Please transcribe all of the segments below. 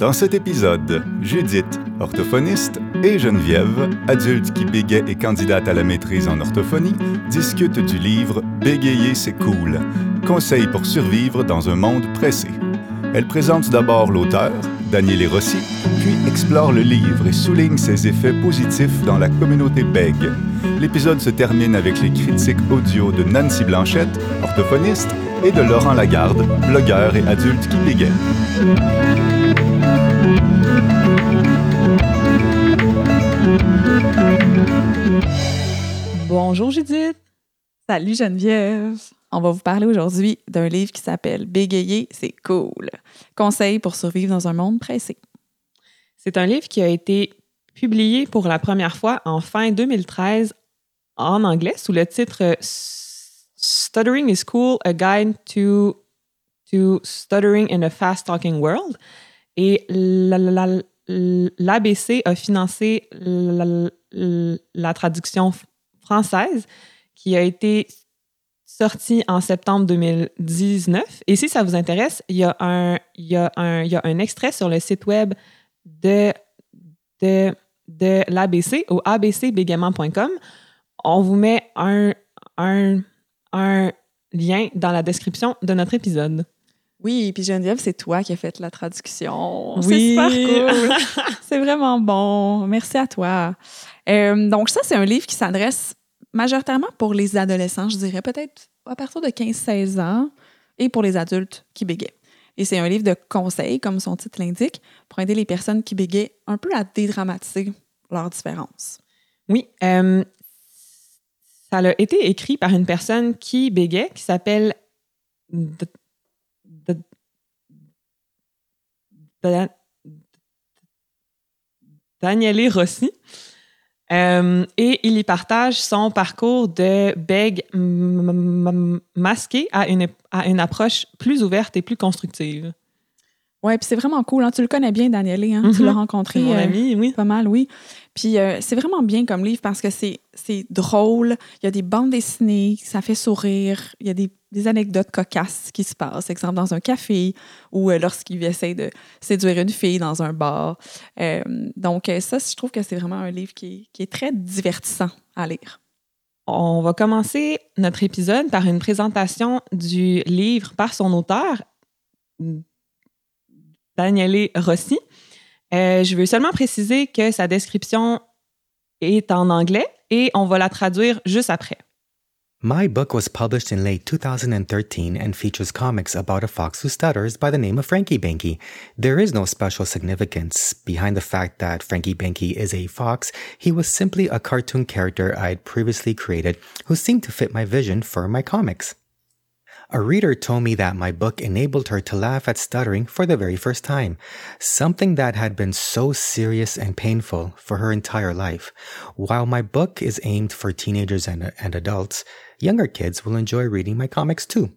Dans cet épisode, Judith, orthophoniste, et Geneviève, adulte qui bégaye et candidate à la maîtrise en orthophonie, discutent du livre Bégayer c'est cool, conseils pour survivre dans un monde pressé. Elle présente d'abord l'auteur, Daniel Rossi, puis explore le livre et souligne ses effets positifs dans la communauté bègue. L'épisode se termine avec les critiques audio de Nancy Blanchette, orthophoniste, et de Laurent Lagarde, blogueur et adulte qui bégaye. Bonjour Judith. Salut Geneviève. On va vous parler aujourd'hui d'un livre qui s'appelle Bégayer, c'est cool. Conseils pour survivre dans un monde pressé. C'est un livre qui a été publié pour la première fois en fin 2013 en anglais sous le titre Stuttering is Cool, a Guide to, to Stuttering in a Fast Talking World. Et l'ABC a financé la, traduction française qui a été sortie en septembre 2019. Et si ça vous intéresse, il y a un, extrait sur le site web de, l'ABC au abcbégaiement.com. On vous met un lien dans la description de notre épisode. Oui, puis Geneviève, c'est toi qui as fait la traduction. Oui. C'est super cool. c'est vraiment bon. Merci à toi. Euh, donc, ça, c'est un livre qui s'adresse majoritairement pour les adolescents, je dirais peut-être à partir de 15-16 ans, et pour les adultes qui bégayent. Et c'est un livre de conseils, comme son titre l'indique, pour aider les personnes qui bégayent un peu à dédramatiser leurs différences. Oui, euh, ça a été écrit par une personne qui bégait, qui s'appelle Daniele Rossi. Euh, et il y partage son parcours de bègue masqué à une, à une approche plus ouverte et plus constructive. Oui, puis c'est vraiment cool. Hein? Tu le connais bien, Daniele. Hein? Tu l'as rencontré. mon ami, oui. Pas mal, oui. Puis euh, c'est vraiment bien comme livre parce que c'est drôle. Il y a des bandes dessinées, ça fait sourire. Il y a des, des anecdotes cocasses qui se passent. Exemple, dans un café ou euh, lorsqu'il essaie de séduire une fille dans un bar. Euh, donc, ça, je trouve que c'est vraiment un livre qui qui est très divertissant à lire. On va commencer notre épisode par une présentation du livre par son auteur, Daniele Rossi. Euh, je veux seulement préciser que sa description est en anglais et on va la traduire juste après. My book was published in late 2013 and features comics about a fox who stutters by the name of Frankie Banky. There is no special significance behind the fact that Frankie Banky is a fox. He was simply a cartoon character I'd previously created who seemed to fit my vision for my comics. A reader told me that my book enabled her to laugh at stuttering for the very first time, something that had been so serious and painful for her entire life. While my book is aimed for teenagers and, and adults, younger kids will enjoy reading my comics too.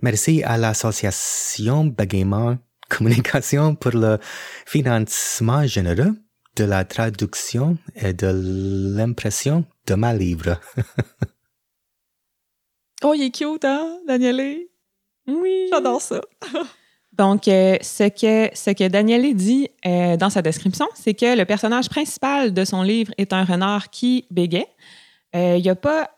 Merci à l'Association Bégaiement Communication pour le financement généreux de la traduction et de l'impression de ma livre. Oh, il est cute, hein, Daniele? Oui. J'adore ça. Donc, euh, ce, que, ce que Daniele dit euh, dans sa description, c'est que le personnage principal de son livre est un renard qui bégaye. Euh, il n'y a pas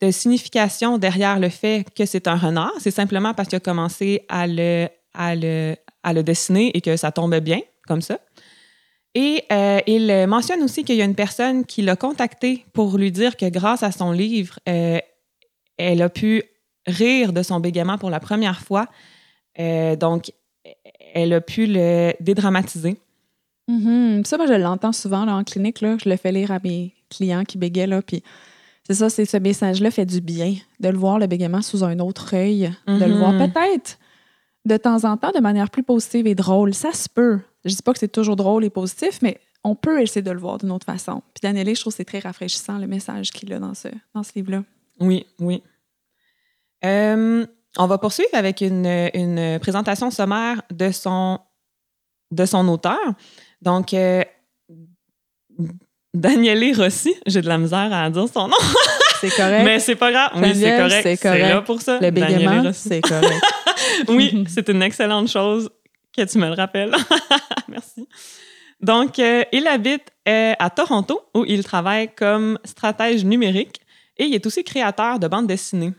de signification derrière le fait que c'est un renard. C'est simplement parce qu'il a commencé à le, à, le, à le dessiner et que ça tombait bien, comme ça. Et euh, il mentionne aussi qu'il y a une personne qui l'a contacté pour lui dire que grâce à son livre, euh, elle a pu rire de son bégaiement pour la première fois. Euh, donc, elle a pu le dédramatiser. Mm-hmm. Ça, moi, je l'entends souvent là, en clinique. Là. Je le fais lire à mes clients qui bégaient. Là, puis c'est ça, c'est ce message-là fait du bien, de le voir, le bégaiement, sous un autre œil, de le voir Mhm. peut-être de temps en temps de manière plus positive et drôle. Ça se peut. Je dis pas que c'est toujours drôle et positif, mais on peut essayer de le voir d'une autre façon. Puis Daniele, je trouve que c'est très rafraîchissant, le message qu'il a dans ce, dans ce livre-là. Oui, oui. Euh, on va poursuivre avec une, une présentation sommaire de son, de son auteur. Donc, euh, Daniele Rossi, j'ai de la misère à dire son nom, C'est correct. mais c'est pas grave. Oui, c'est correct. c'est là pour ça. le bégaiement, c'est correct. Oui, c'est une excellente chose que tu me le rappelles. Merci. Donc, euh, il habite euh, à Toronto, où il travaille comme stratège numérique et il est aussi créateur de bandes dessinées.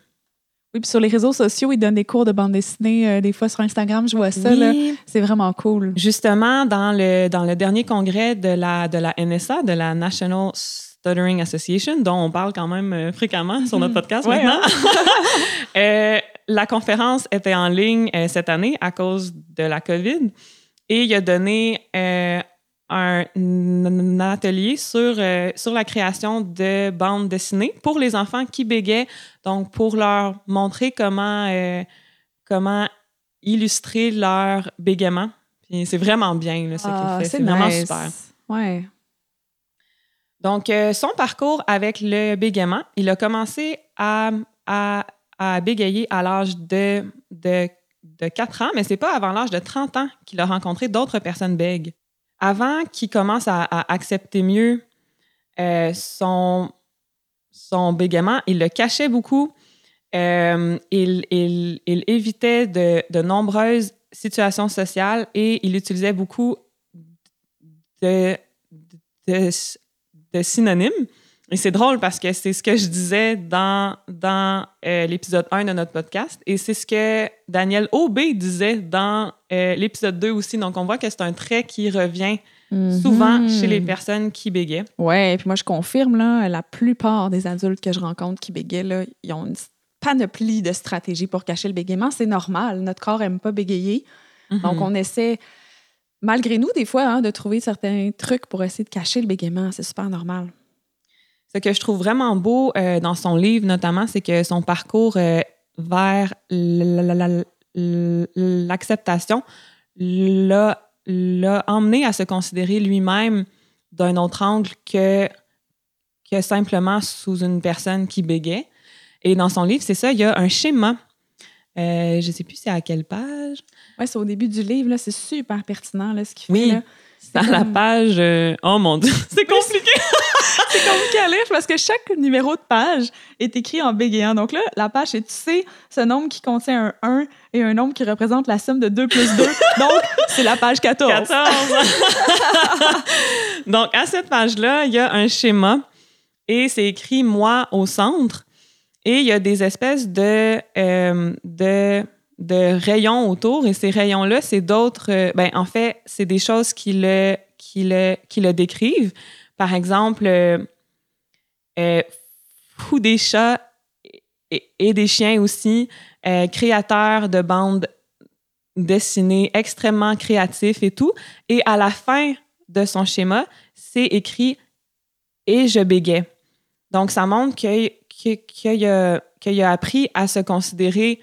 Oui, puis sur les réseaux sociaux, il donne des cours de bande dessinée. euh, des fois, sur Instagram, je vois ça. là. C'est vraiment cool. Justement, dans le, dans le dernier congrès de la, de la NSA, de la National Stuttering Association, dont on parle quand même euh, fréquemment sur notre podcast Ouais, maintenant, euh, la conférence était en ligne euh, cette année à cause de la COVID et il a donné un, un atelier sur, euh, sur la création de bandes dessinées pour les enfants qui bégaient, donc pour leur montrer comment, euh, comment illustrer leur bégaiement. Puis c'est vraiment bien là, ce Ah, qu'il fait. c'est vraiment nice. super. Ouais. Donc, euh, son parcours avec le bégaiement, il a commencé à, à, à bégayer à l'âge de, de, de 4 ans, mais c'est pas avant l'âge de 30 ans qu'il a rencontré d'autres personnes bègues. Avant qu'il commence à, accepter mieux euh, son, son bégaiement, il le cachait beaucoup. Euh, il, il, évitait de, de nombreuses situations sociales et il utilisait beaucoup de, de synonymes. Et c'est drôle parce que c'est ce que je disais dans, dans euh, l'épisode 1 de notre podcast et c'est ce que Daniel Aubé disait dans euh, l'épisode 2 aussi. Donc, on voit que c'est un trait qui revient souvent Mhm. chez les personnes qui bégaient. Ouais, puis moi, je confirme, là, la plupart des adultes que je rencontre qui bégayent, là, ils ont une panoplie de stratégies pour cacher le bégaiement. C'est normal. Notre corps aime pas bégayer. Donc, Mhm. on essaie, malgré nous, des fois, hein, de trouver certains trucs pour essayer de cacher le bégaiement. C'est super normal. Ce que je trouve vraiment beau euh, dans son livre, notamment, c'est que son parcours euh, vers l'acceptation l'a emmené à se considérer lui-même d'un autre angle que, que simplement sous une personne qui bégait. Et dans son livre, c'est ça, il y a un schéma. Euh, je ne sais plus c'est à quelle page. Ouais, c'est au début du livre, là, c'est super pertinent, là, ce qu'il fait. Oui. C'est à la page. euh, oh mon Dieu, c'est compliqué! C'est à lire parce que chaque numéro de page est écrit en bégayant. Donc là, la page, c'est tu sais ce nombre qui contient un 1 et un nombre qui représente la somme de 2 plus 2. Donc, c'est la page 14. 14. Donc, à cette page-là, il y a un schéma et c'est écrit moi au centre. Et il y a des espèces de, euh, de, de rayons autour. Et ces rayons-là, c'est d'autres. euh, ben, en fait, c'est des choses qui le, qui, le, qui le décrivent. Par exemple, euh, euh, fou des chats et, des chiens aussi, euh, créateur de bandes dessinées, extrêmement créatif et tout. Et à la fin de son schéma, c'est écrit et je bégais. Donc, ça montre qu'il a appris à se considérer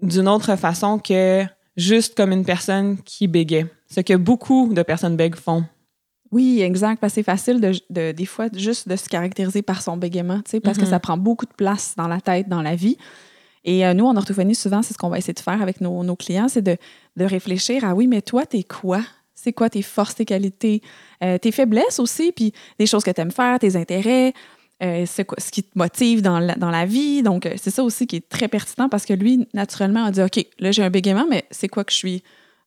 d'une autre façon que juste comme une personne qui bégait. Ce que beaucoup de personnes bègues font. Oui, exact. Parce que c'est facile, de, de- des fois, juste de se caractériser par son bégaiement, tu sais, parce que Mhm. ça prend beaucoup de place dans la tête, dans la vie. Et euh, nous, en orthophonie, souvent, c'est ce qu'on va essayer de faire avec nos, nos clients, c'est de, de réfléchir à oui, mais toi, t'es quoi? C'est quoi tes forces, tes qualités, euh, tes faiblesses aussi, puis des choses que tu aimes faire, tes intérêts, euh, c'est quoi- ce qui te motive dans la, dans la vie. Donc, euh, c'est ça aussi qui est très pertinent parce que lui, naturellement, a dit OK, là, j'ai un bégaiement, mais c'est quoi que je suis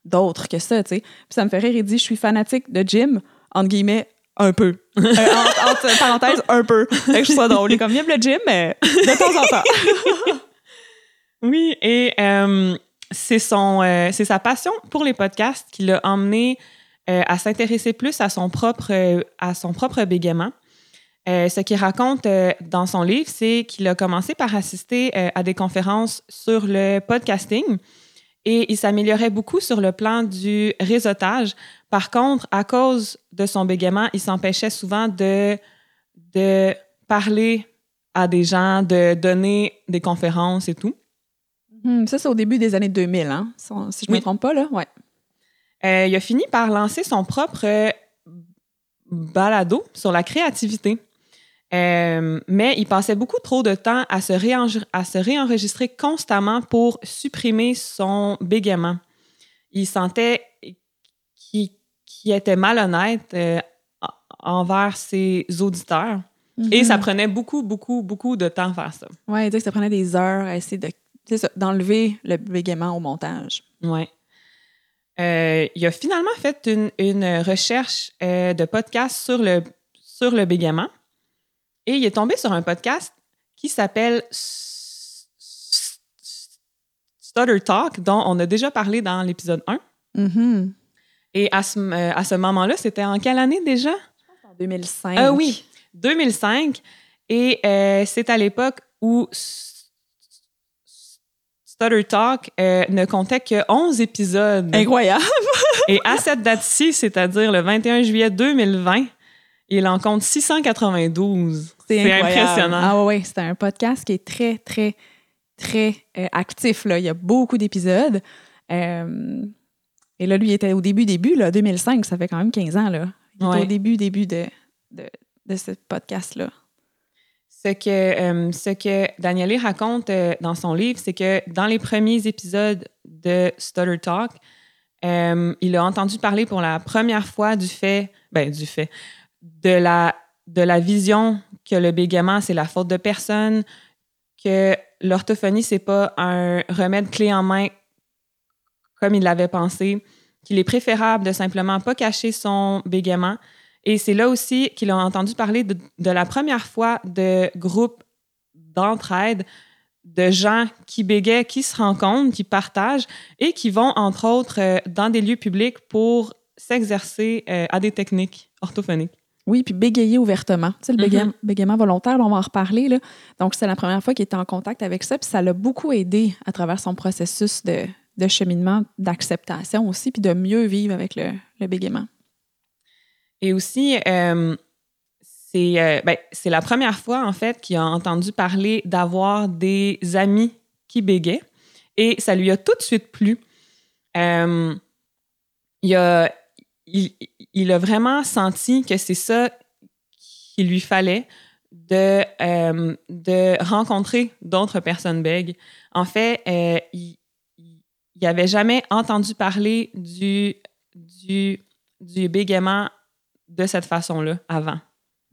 d'autre que ça, tu sais? Puis ça me fait rire, il dit Je suis fanatique de gym, entre guillemets, un peu. Euh, entre, parenthèses, un peu. Fait que je trouve ça drôle. Il est comme, aime le gym, mais de temps en temps. Oui, et euh, c'est son, euh, c'est sa passion pour les podcasts qui l'a emmené euh, à s'intéresser plus à son propre, à son propre bégaiement. Ce qu'il raconte dans son livre, c'est qu'il a commencé par assister à des conférences sur le podcasting et il s'améliorait beaucoup sur le plan du réseautage. Par contre, à cause de son bégaiement, il s'empêchait souvent de, de parler à des gens, de donner des conférences et tout. Hmm, ça, c'est au début des années 2000, hein? Si je ne me trompe pas, là. Ouais. Euh, il a fini par lancer son propre euh, balado sur la créativité. Euh, mais il passait beaucoup trop de temps à se, réenre- à se réenregistrer constamment pour supprimer son bégaiement. Il sentait qu'il était malhonnête euh, en- envers ses auditeurs. Et ça prenait beaucoup, beaucoup, beaucoup de temps à faire ça. Oui, que ça prenait des heures à essayer de, d'enlever le bégaiement au montage. Ouais. euh, il a finalement fait une, une recherche de podcast sur le, sur le bégaiement et il est tombé sur un podcast qui s'appelle Stutter Talk, dont on a déjà parlé dans l'épisode 1. Mhm. Et à ce, euh, à ce moment-là, c'était en quelle année déjà? En 2005. Ah oui, 2005. Et euh, c'est à l'époque où Stutter Talk euh, ne comptait que 11 épisodes. Incroyable. Et à cette date-ci, c'est-à-dire le 21 juillet 2020, il en compte 692. C'est impressionnant. Ah ouais, c'est un podcast qui est très, très, très euh, actif. Là. Il y a beaucoup d'épisodes. Euh, et là, lui, il était au début, début, là, 2005, ça fait quand même 15 ans. Là. Il était au début, début de, de, de ce podcast-là. Ce que, euh, ce que Daniele raconte euh, dans son livre, c'est que dans les premiers épisodes de Stutter Talk, il a entendu parler pour la première fois du fait, ben, du fait, de la, de la vision que le bégaiement, c'est la faute de personne, que l'orthophonie, c'est pas un remède clé en main comme il l'avait pensé, qu'il est préférable de simplement pas cacher son bégaiement. Et c'est là aussi qu'il a entendu parler de, de la première fois de groupes d'entraide, de gens qui bégaient, qui se rencontrent, qui partagent et qui vont, entre autres, euh, dans des lieux publics pour s'exercer euh, à des techniques orthophoniques. Oui, puis bégayer ouvertement. Tu sais, le Mhm. bégaiement, bégaiement volontaire, on va en reparler. Là. Donc, c'est la première fois qu'il était en contact avec ça. Puis ça l'a beaucoup aidé à travers son processus de, de cheminement, d'acceptation aussi, puis de mieux vivre avec le, le bégaiement. Et aussi, euh, c'est euh, ben, c'est la première fois, en fait, qu'il a entendu parler d'avoir des amis qui bégaient. Et ça lui a tout de suite plu. Euh, il, a, il, il a vraiment senti que c'est ça qu'il lui fallait de, euh, de rencontrer d'autres personnes bègues. En fait, euh, il n'avait jamais entendu parler du, du, du bégaiement de cette façon-là avant.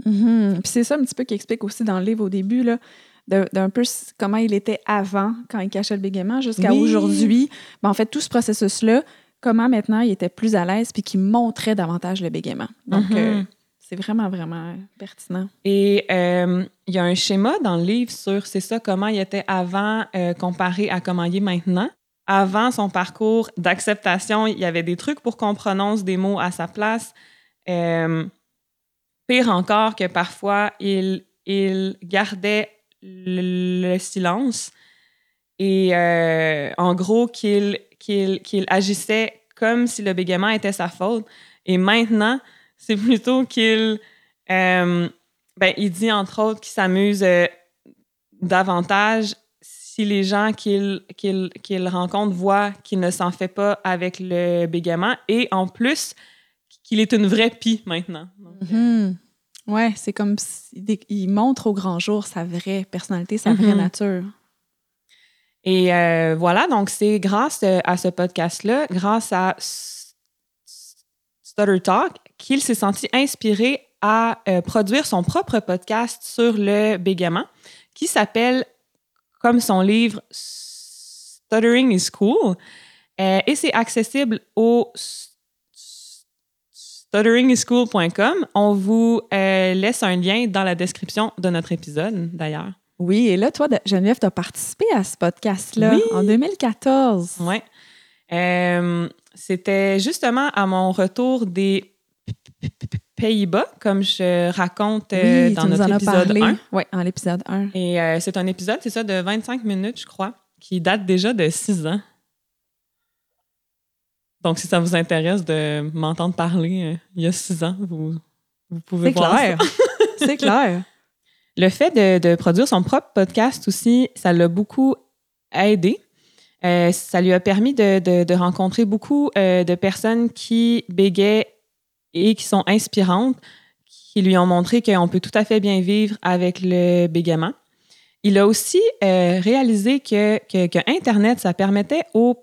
Mhm. Puis c'est ça un petit peu qui explique aussi dans le livre au début, là, d'un peu comment il était avant, quand il cachait le bégaiement, jusqu'à Oui. aujourd'hui. Ben, en fait, tout ce processus-là, comment maintenant il était plus à l'aise puis qu'il montrait davantage le bégaiement. Donc, Mhm. euh, c'est vraiment, vraiment pertinent. Et euh, il y a un schéma dans le livre sur c'est ça, comment il était avant euh, comparé à comment il est maintenant. Avant son parcours d'acceptation, il y avait des trucs pour qu'on prononce des mots à sa place. Pire encore que parfois, il, il gardait le, le silence et euh, en gros qu'il qu'il agissait comme si le bégaiement était sa faute. Et maintenant, c'est plutôt qu'il euh, ben, il dit entre autres qu'il s'amuse euh, davantage si les gens qu'il rencontre voient qu'il ne s'en fait pas avec le bégaiement et en plus qu'il est une vraie pie maintenant. Donc, Mhm. Ouais, c'est comme s'il il montre au grand jour sa vraie personnalité, sa vraie Mhm. nature. Et euh, voilà, donc c'est grâce euh, à ce podcast-là, grâce à Stutter Talk, qu'il s'est senti inspiré à euh, produire son propre podcast sur le bégaiement, qui s'appelle, comme son livre, Stuttering is Cool. Et c'est accessible au s- s- stutteringiscool.com. On vous laisse un lien dans la description de notre épisode, d'ailleurs. Oui, et là, toi, Geneviève, tu as participé à ce podcast-là Oui. en 2014. Oui. Euh, C'était justement à mon retour des Pays-Bas, comme je raconte euh, oui, dans notre en épisode parlé. 1. Oui, en l'épisode 1. Et euh, c'est un épisode, c'est ça, de 25 minutes, je crois, qui date déjà de 6 ans. Donc, si ça vous intéresse de m'entendre parler il y a 6 ans, vous, vous pouvez C'est voir clair. ça. C'est clair. Le fait de, produire son propre podcast aussi, ça l'a beaucoup aidé. Euh, ça lui a permis de, rencontrer beaucoup euh, de personnes qui bégaient et qui sont inspirantes, qui lui ont montré qu'on peut tout à fait bien vivre avec le bégaiement. Il a aussi euh, réalisé que, Internet, ça permettait aux,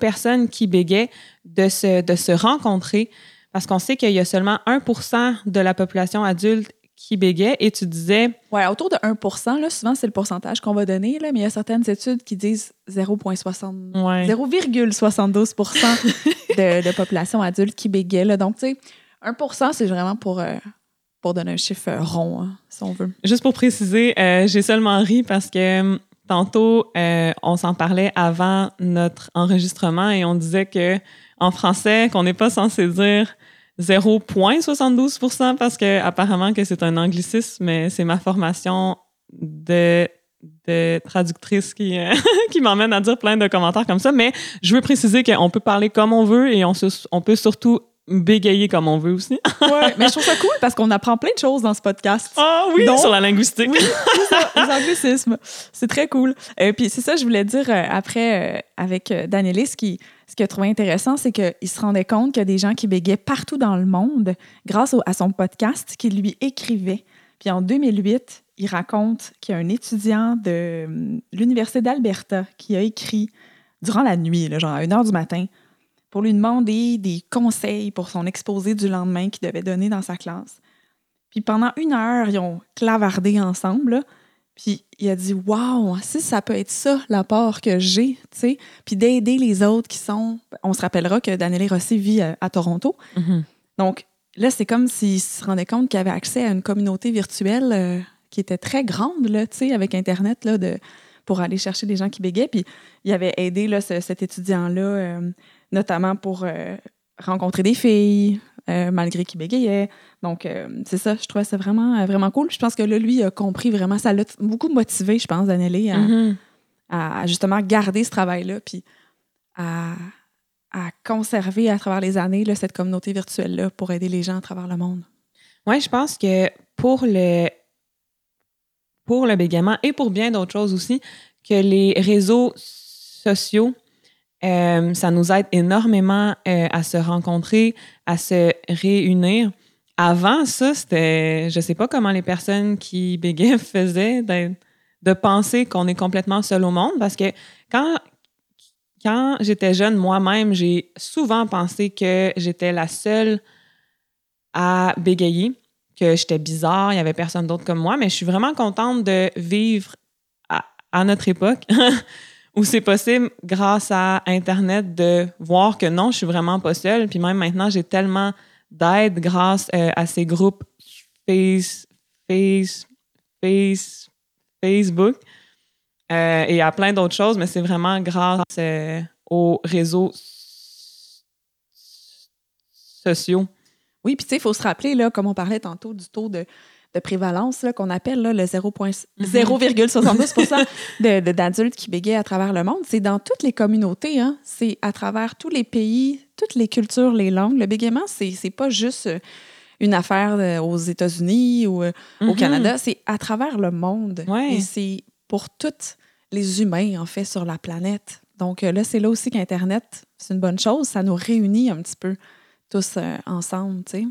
personnes qui bégaient de se, de se rencontrer, parce qu'on sait qu'il y a seulement 1% de la population adulte qui bégayent et tu disais. Ouais, autour de 1 là, souvent, c'est le pourcentage qu'on va donner, là, mais il y a certaines études qui disent 0,72 Ouais. 0,72 de, de population adulte qui bégaye. Là. Donc, tu sais, 1% c'est vraiment pour, euh, pour donner un chiffre euh, rond, hein, si on veut. Juste pour préciser, euh, j'ai seulement ri parce que hum, tantôt, euh, on s'en parlait avant notre enregistrement et on disait que en français, qu'on n'est pas censé dire 0,72% parce que apparemment que c'est un anglicisme, mais c'est ma formation de, de traductrice qui, euh, qui m'emmène à dire plein de commentaires comme ça. Mais je veux préciser qu'on peut parler comme on veut et on, se- on peut surtout bégayer comme on veut aussi. Ouais, mais je trouve ça cool parce qu'on apprend plein de choses dans ce podcast. Ah oui, Donc- sur la linguistique. Oui, c'est ça, les anglicismes. C'est très cool. Et puis c'est ça, je voulais dire euh, après euh, avec euh, Danielis, ce qui ce qu'il a trouvé intéressant, c'est qu'il se rendait compte qu'il y a des gens qui bégaient partout dans le monde grâce au- à son podcast qui lui écrivait. Puis en 2008, il raconte qu'il y a un étudiant de hum, l'Université d'Alberta qui a écrit durant la nuit, là, genre à 1 h du matin, pour lui demander des conseils pour son exposé du lendemain qu'il devait donner dans sa classe. Puis pendant une heure, ils ont clavardé ensemble. là. Puis il a dit Waouh, si ça peut être ça l'apport que j'ai, tu sais, puis d'aider les autres qui sont. On se rappellera que Danielle Rossi vit à, à Toronto. Mhm. Donc là, c'est comme s'il se rendait compte qu'il avait accès à une communauté virtuelle euh, qui était très grande, là, tu sais, avec Internet, là, de, pour aller chercher des gens qui bégaient. Puis il avait aidé là, ce- cet étudiant-là, euh, notamment pour euh, rencontrer des filles, euh, malgré qu'il bégayait. Donc, euh, c'est ça, je trouvais ça vraiment, euh, vraiment cool. Je pense que là, lui, il a compris vraiment, ça l'a beaucoup motivé, je pense, Danielle, à, Mhm. à justement garder ce travail-là, puis à, à conserver à travers les années là, cette communauté virtuelle-là pour aider les gens à travers le monde. Oui, je pense que pour le, pour le bégaiement et pour bien d'autres choses aussi, que les réseaux sociaux, euh, ça nous aide énormément euh, à se rencontrer, à se réunir. Avant ça, c'était, je sais pas comment les personnes qui bégaient faisaient de penser qu'on est complètement seul au monde, parce que quand quand j'étais jeune, moi-même, j'ai souvent pensé que j'étais la seule à bégayer, que j'étais bizarre, il y avait personne d'autre comme moi, mais je suis vraiment contente de vivre à notre époque où c'est possible, grâce à Internet, de voir que non, je suis vraiment pas seule. Puis même maintenant, j'ai tellement d'aide grâce euh, à ces groupes Face, Face, Face, Facebook euh, et à plein d'autres choses, mais c'est vraiment grâce euh, aux réseaux sociaux. Oui, puis tu sais, il faut se rappeler, là, comme on parlait tantôt du taux de, de prévalence qu'on appelle là, le 0,72 de- de- d'adultes qui bégayent à travers le monde. C'est dans toutes les communautés, hein. c'est à travers tous les pays, toutes les cultures, les langues. Le bégaiement, c'est c'est pas juste euh, une affaire euh, aux États-Unis ou euh, au Mhm. Canada, c'est à travers le monde. Ouais. Et c'est pour tous les humains, en fait, sur la planète. Donc là, c'est là aussi qu'Internet, c'est une bonne chose. Ça nous réunit un petit peu tous euh, ensemble, tu sais.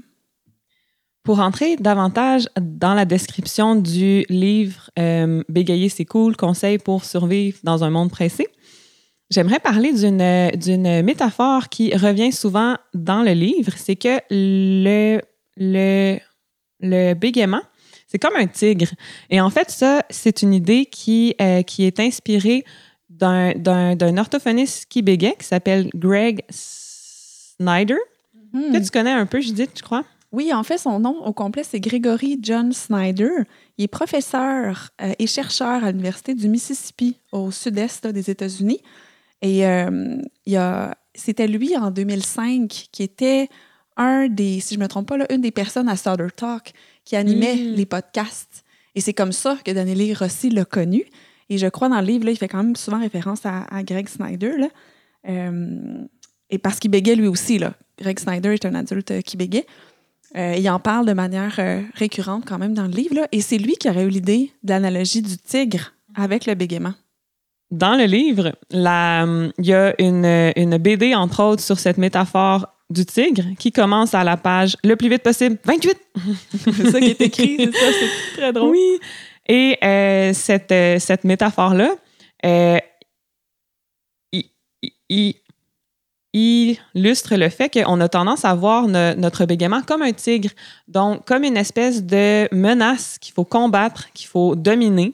Pour entrer davantage dans la description du livre euh, Bégayer, c'est cool, conseils pour survivre dans un monde pressé, j'aimerais parler d'une métaphore qui revient souvent dans le livre. C'est que le, le, le bégaiement, c'est comme un tigre. Et en fait, ça, c'est une idée qui, euh, qui est inspirée d'un- orthophoniste qui bégaye, qui s'appelle Greg Snyder, Hmm. que tu connais un peu, Judith, je crois? Oui, en fait, son nom au complet, c'est Gregory John Snyder. Il est professeur euh, et chercheur à l'Université du Mississippi, au sud-est là, des États-Unis. Et euh, il y a- c'était lui, en 2005, qui était un des, si je ne me trompe pas, là, une des personnes à Sutter Talk qui animait Mm. les podcasts. Et c'est comme ça que Daniele Rossi l'a connu. Et je crois dans le livre, là, il fait quand même souvent référence à, à Greg Snyder. Là. Euh, et parce qu'il bégait lui aussi. Là. Greg Snyder est un adulte qui bégait. Euh, il en parle de manière euh, récurrente quand même dans le livre. là. Et c'est lui qui aurait eu l'idée de l'analogie du tigre avec le bégaiement. Dans le livre, il y a une, une BD, entre autres, sur cette métaphore du tigre qui commence à la page le plus vite possible, 28. c'est ça qui est écrit, c'est ça, c'est très drôle. Oui. Et euh, cette, cette métaphore-là, il- illustre le fait qu'on a tendance à voir no- notre bégaiement comme un tigre, donc comme une espèce de menace qu'il faut combattre, qu'il faut dominer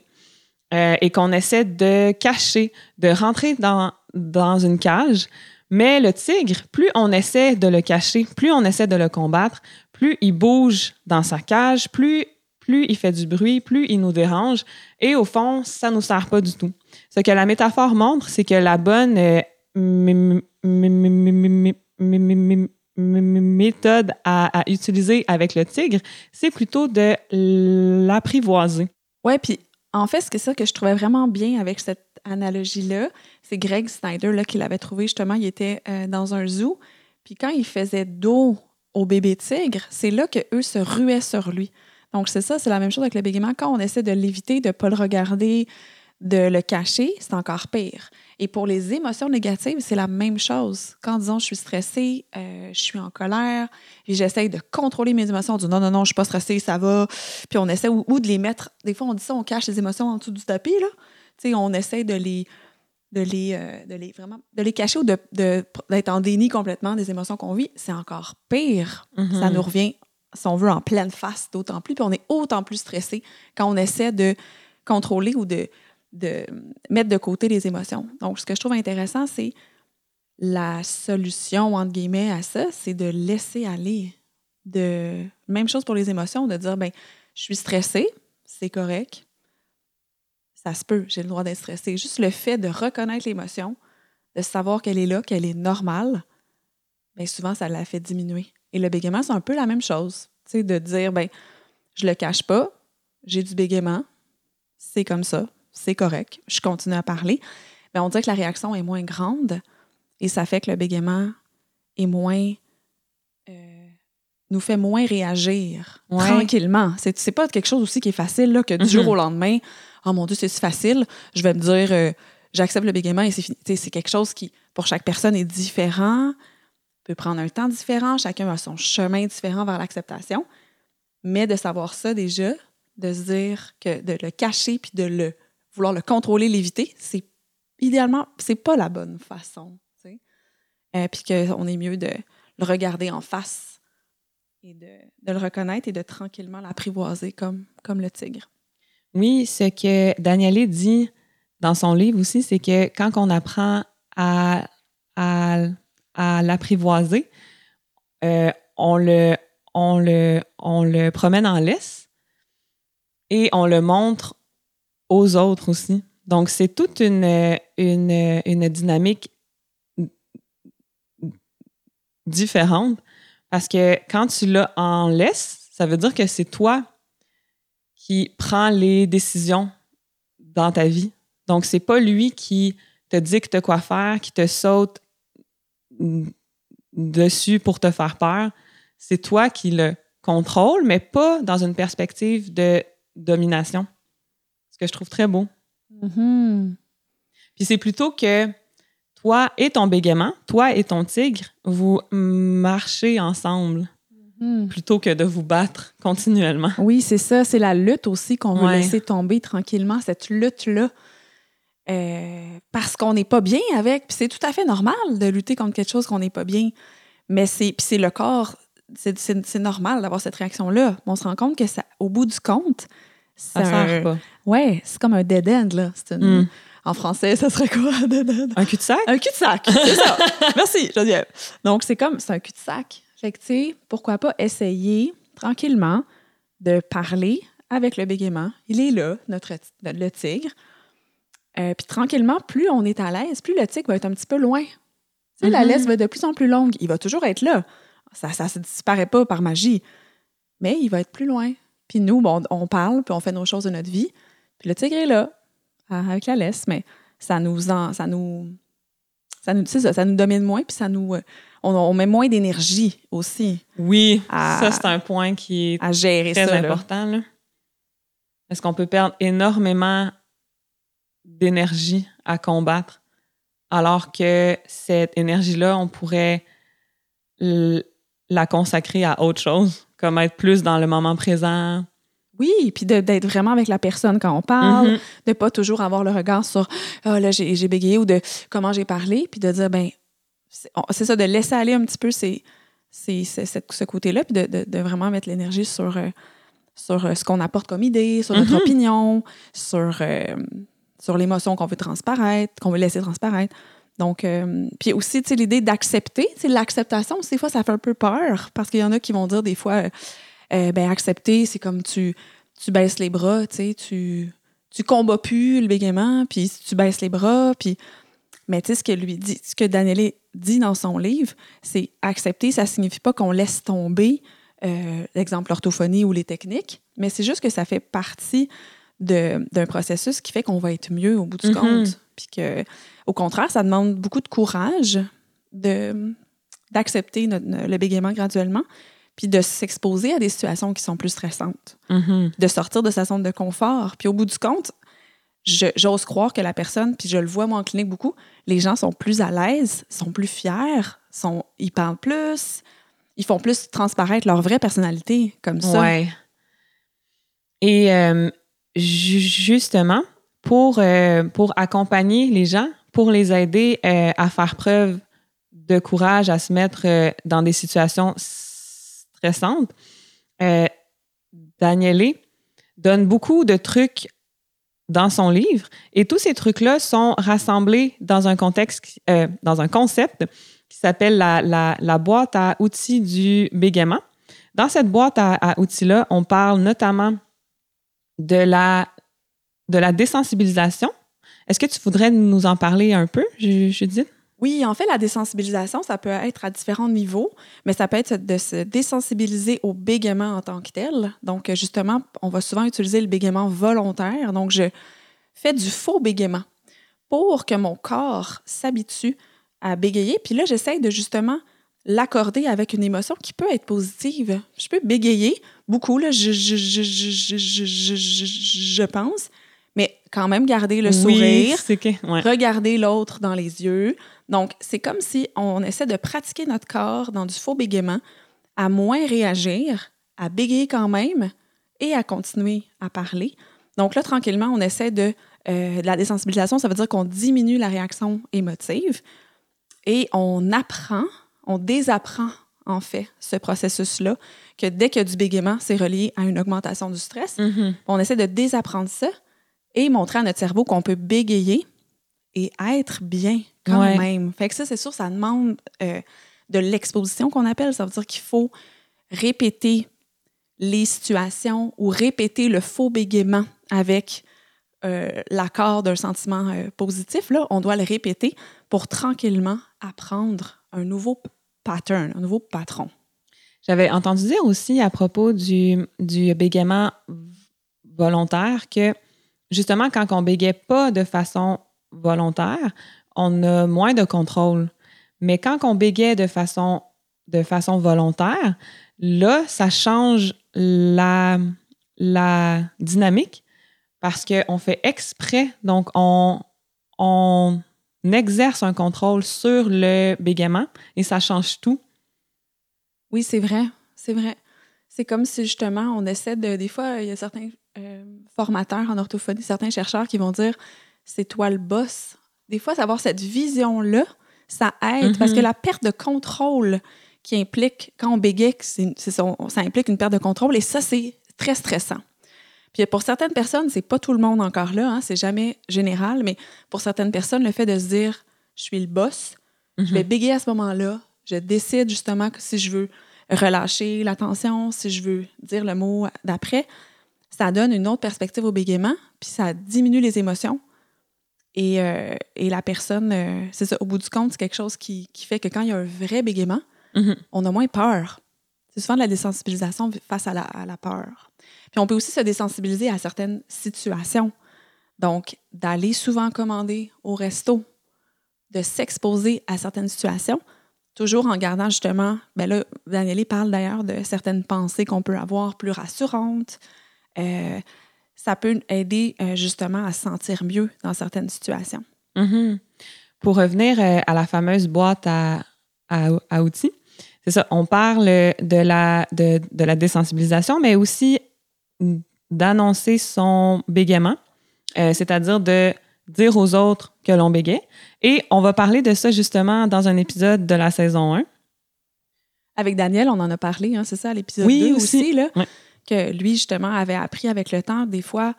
euh, et qu'on essaie de cacher, de rentrer dans, une cage. Mais le tigre, plus on essaie de le cacher, plus on essaie de le combattre, plus il bouge dans sa cage, plus, plus il fait du bruit, plus il nous dérange. Et au fond, ça ne nous sert pas du tout. Ce que la métaphore montre, c'est que la bonne méthode à, utiliser avec le tigre, c'est plutôt de l'apprivoiser. Oui, puis en fait, ce que, ça que je trouvais vraiment bien avec cette analogie-là, c'est Greg Snyder là, qui l'avait trouvé justement, il était euh, dans un zoo, puis quand il faisait dos au bébé tigre, c'est là que eux se ruaient sur lui. Donc c'est ça, c'est la même chose avec le bégaiement. Quand on essaie de l'éviter, de ne pas le regarder, de le cacher, c'est encore pire. Et pour les émotions négatives, c'est la même chose. Quand disons je suis stressée, euh, je suis en colère, et j'essaye de contrôler mes émotions, on dit non, non, non, je suis pas stressée, ça va. Puis on essaie ou, ou de les mettre. Des fois, on dit ça, on cache les émotions en dessous du tapis, là. Tu sais, on essaie de les. De les, euh, de les vraiment de les cacher ou de- d'être en déni complètement des émotions qu'on vit, c'est encore pire. Mhm. Ça nous revient, si on veut, en pleine face d'autant plus. Puis on est autant plus stressé quand on essaie de contrôler ou de, de mettre de côté les émotions. Donc, ce que je trouve intéressant, c'est la solution, entre guillemets, à ça, c'est de laisser aller. De... Même chose pour les émotions, de dire, ben je suis stressée, c'est correct. Ça se peut, j'ai le droit d'être stressée. Juste le fait de reconnaître l'émotion, de savoir qu'elle est là, qu'elle est normale, bien souvent, ça la fait diminuer. Et le bégaiement, c'est un peu la même chose. De dire, ben je le cache pas, j'ai du bégaiement, c'est comme ça, c'est correct, je continue à parler. Mais on dirait que la réaction est moins grande et ça fait que le bégaiement est moins. euh, nous fait moins réagir Ouais. tranquillement. C'est, c'est pas quelque chose aussi qui est facile, là, que du jour Mhm. au lendemain, oh mon Dieu, c'est si facile, je vais me dire, euh, j'accepte le bégaiement et c'est fini. C'est quelque chose qui, pour chaque personne, est différent, peut prendre un temps différent, chacun a son chemin différent vers l'acceptation. Mais de savoir ça déjà, de se dire que de le cacher puis de le vouloir le contrôler, l'éviter, c'est idéalement, c'est pas la bonne façon. Euh, puis qu'on est mieux de le regarder en face et de, le reconnaître et de tranquillement l'apprivoiser comme, le tigre. Oui, ce que Daniele dit dans son livre aussi, c'est que quand on apprend à, l'apprivoiser, euh, on, le, on, le, on le promène en laisse et on le montre aux autres aussi. Donc, c'est toute une, dynamique différente parce que quand tu l'as en laisse, ça veut dire que c'est toi qui prend les décisions dans ta vie. Donc, c'est pas lui qui te dicte quoi faire, qui te saute dessus pour te faire peur. C'est toi qui le contrôle, mais pas dans une perspective de domination. Que je trouve très beau. Puis c'est plutôt que toi et ton bégaiement, toi et ton tigre, vous marchez ensemble plutôt que de vous battre continuellement. Oui, c'est ça. C'est la lutte aussi qu'on veut Ouais. laisser tomber tranquillement, cette lutte-là. Euh, parce qu'on n'est pas bien avec. Puis c'est tout à fait normal de lutter contre quelque chose qu'on n'est pas bien. Mais c'est, c'est le corps. C'est, normal d'avoir cette réaction-là. On se rend compte que ça, au bout du compte, Ça sert pas. Ouais, c'est comme un dead end, là. C'est une- Mm. En français, ça serait quoi, un dead end? Un cul-de-sac? Un cul-de-sac, c'est ça. Merci, Geneviève. Donc, c'est comme, c'est un cul-de-sac. Fait que, tu sais, pourquoi pas essayer tranquillement de parler avec le bégaiement. Il est là, notre, le tigre. Euh, Puis tranquillement, plus on est à l'aise, plus le tigre va être un petit peu loin. Tu sais, la Mhm. laisse va être de plus en plus longue. Il va toujours être là. Ça ne se disparaît pas par magie. Mais il va être plus loin. Puis nous, bon, on parle, puis on fait nos choses de notre vie. Puis le tigre est là, avec la laisse, mais ça nous en, ça nous ça nous, ça, ça nous domine moins, puis ça nous, euh, on, on met moins d'énergie aussi Oui, À- ça c'est un point qui est à gérer très ça. important. Là. Parce qu'on peut perdre énormément d'énergie à combattre, alors que cette énergie-là, on pourrait la consacrer à autre chose, comme être plus dans le moment présent. Oui, puis d'être vraiment avec la personne quand on parle, Mhm. de pas toujours avoir le regard sur ah là j'ai bégayé ou de comment j'ai parlé, puis de dire ben c'est ça, de laisser aller un petit peu ces- ces- ces- cette- ce côté-là, puis de, de- de vraiment mettre l'énergie sur, euh, sur euh, ce qu'on apporte comme idée, sur notre Mhm. opinion, sur, euh, sur l'émotion qu'on veut transparaître, qu'on veut laisser transparaître. Donc, euh, puis aussi, tu sais, l'idée d'accepter, tu sais, l'acceptation, des fois, ça fait un peu peur parce qu'il y en a qui vont dire des fois, euh, euh, ben, accepter, c'est comme tu, tu baisses les bras, tu sais, tu, tu combats plus le bégaiement, puis tu baisses les bras, puis. Mais tu sais, ce que lui dit, ce que Daniele dit dans son livre, c'est accepter, ça signifie pas qu'on laisse tomber euh, l'exemple l'orthophonie ou les techniques, mais c'est juste que ça fait partie d'un processus qui fait qu'on va être mieux au bout du Mhm. compte. Puis que, au contraire, ça demande beaucoup de courage de d'accepter notre- le bégaiement graduellement, puis de s'exposer à des situations qui sont plus stressantes Mhm. de sortir de sa zone de confort. Puis au bout du compte, je- j'ose croire que la personne, puis je le vois moi en clinique beaucoup, les gens sont plus à l'aise, sont plus fiers, sont, ils parlent plus, ils font plus transparaître leur vraie personnalité comme ça. Ouais. Et euh, ju- justement, pour, euh, pour accompagner les gens, pour les aider euh, à faire preuve de courage, à se mettre euh, dans des situations stressantes, euh, Daniele donne beaucoup de trucs dans son livre et tous ces trucs-là sont rassemblés dans un contexte, euh, dans un concept qui s'appelle la boîte à outils du bégaiement. Dans cette boîte à, à outils-là, on parle notamment de la, de la désensibilisation. Est-ce que tu voudrais nous en parler un peu, Judith? Oui, en fait, la désensibilisation, ça peut être à différents niveaux, mais ça peut être de se désensibiliser au bégaiement en tant que tel. Donc, justement, on va souvent utiliser le bégaiement volontaire. Donc, je fais du faux bégaiement pour que mon corps s'habitue à bégayer. Puis là, j'essaie de justement l'accorder avec une émotion qui peut être positive. Je peux bégayer beaucoup, là, je, je, je, je pense, mais quand même garder le sourire Oui, c'est que, ouais. regarder l'autre dans les yeux. Donc, c'est comme si on essaie de pratiquer notre corps dans du faux bégaiement, à moins réagir, à bégayer quand même et à continuer à parler. Donc là, tranquillement, on essaie de, euh, de la désensibilisation. Ça veut dire qu'on diminue la réaction émotive et on apprend, on désapprend en fait ce processus-là, que dès qu'il y a du bégaiement, c'est relié à une augmentation du stress. Mhm. On essaie de désapprendre ça et montrer à notre cerveau qu'on peut bégayer et être bien quand Ouais. même. Fait que ça, c'est sûr, ça demande euh, de l'exposition qu'on appelle. Ça veut dire qu'il faut répéter les situations ou répéter le faux bégaiement avec euh, l'accord d'un sentiment euh, positif. Là, on doit le répéter pour tranquillement apprendre un nouveau pattern, un nouveau patron. J'avais entendu dire aussi à propos du, du bégaiement volontaire que justement, quand on bégaye pas de façon volontaire, on a moins de contrôle. Mais quand on bégaye de façon, de façon volontaire, là, ça change la, la dynamique parce qu'on fait exprès. Donc, on, on exerce un contrôle sur le bégaiement et ça change tout. Oui, c'est vrai. C'est vrai. C'est comme si justement, on essaie de. Des fois, il y a certains euh, formateurs en orthophonie, certains chercheurs qui vont dire c'est toi le boss. Des fois, savoir cette vision-là, ça aide parce que la perte de contrôle qui implique, quand on bégaye, ça implique une perte de contrôle et ça, c'est très stressant. Puis pour certaines personnes, c'est pas tout le monde encore là, hein, c'est jamais général, mais pour certaines personnes, le fait de se dire je suis le boss, je vais bégayer à ce moment-là, je décide justement que si je veux relâcher la tension, si je veux dire le mot d'après, ça donne une autre perspective au bégaiement, puis ça diminue les émotions. Et, euh, et la personne, euh, c'est ça, au bout du compte, c'est quelque chose qui, qui fait que quand il y a un vrai bégaiement, Mhm. on a moins peur. C'est souvent de la désensibilisation face à la, à la peur. Puis on peut aussi se désensibiliser à certaines situations. Donc, d'aller souvent commander au resto, de s'exposer à certaines situations, toujours en gardant justement, ben là, Daniele parle d'ailleurs de certaines pensées qu'on peut avoir plus rassurantes. Euh, ça peut aider euh, justement à se sentir mieux dans certaines situations. Mhm. Pour revenir euh, à la fameuse boîte à, à, à outils, c'est ça, on parle de la, de, de la désensibilisation, mais aussi d'annoncer son bégaiement, euh, c'est-à-dire de dire aux autres que l'on bégait. Et on va parler de ça justement dans un épisode de la saison 1. Avec Daniel, on en a parlé, hein, c'est ça, à l'épisode Oui, 2 aussi. aussi, là. Que lui, justement, avait appris avec le temps, des fois,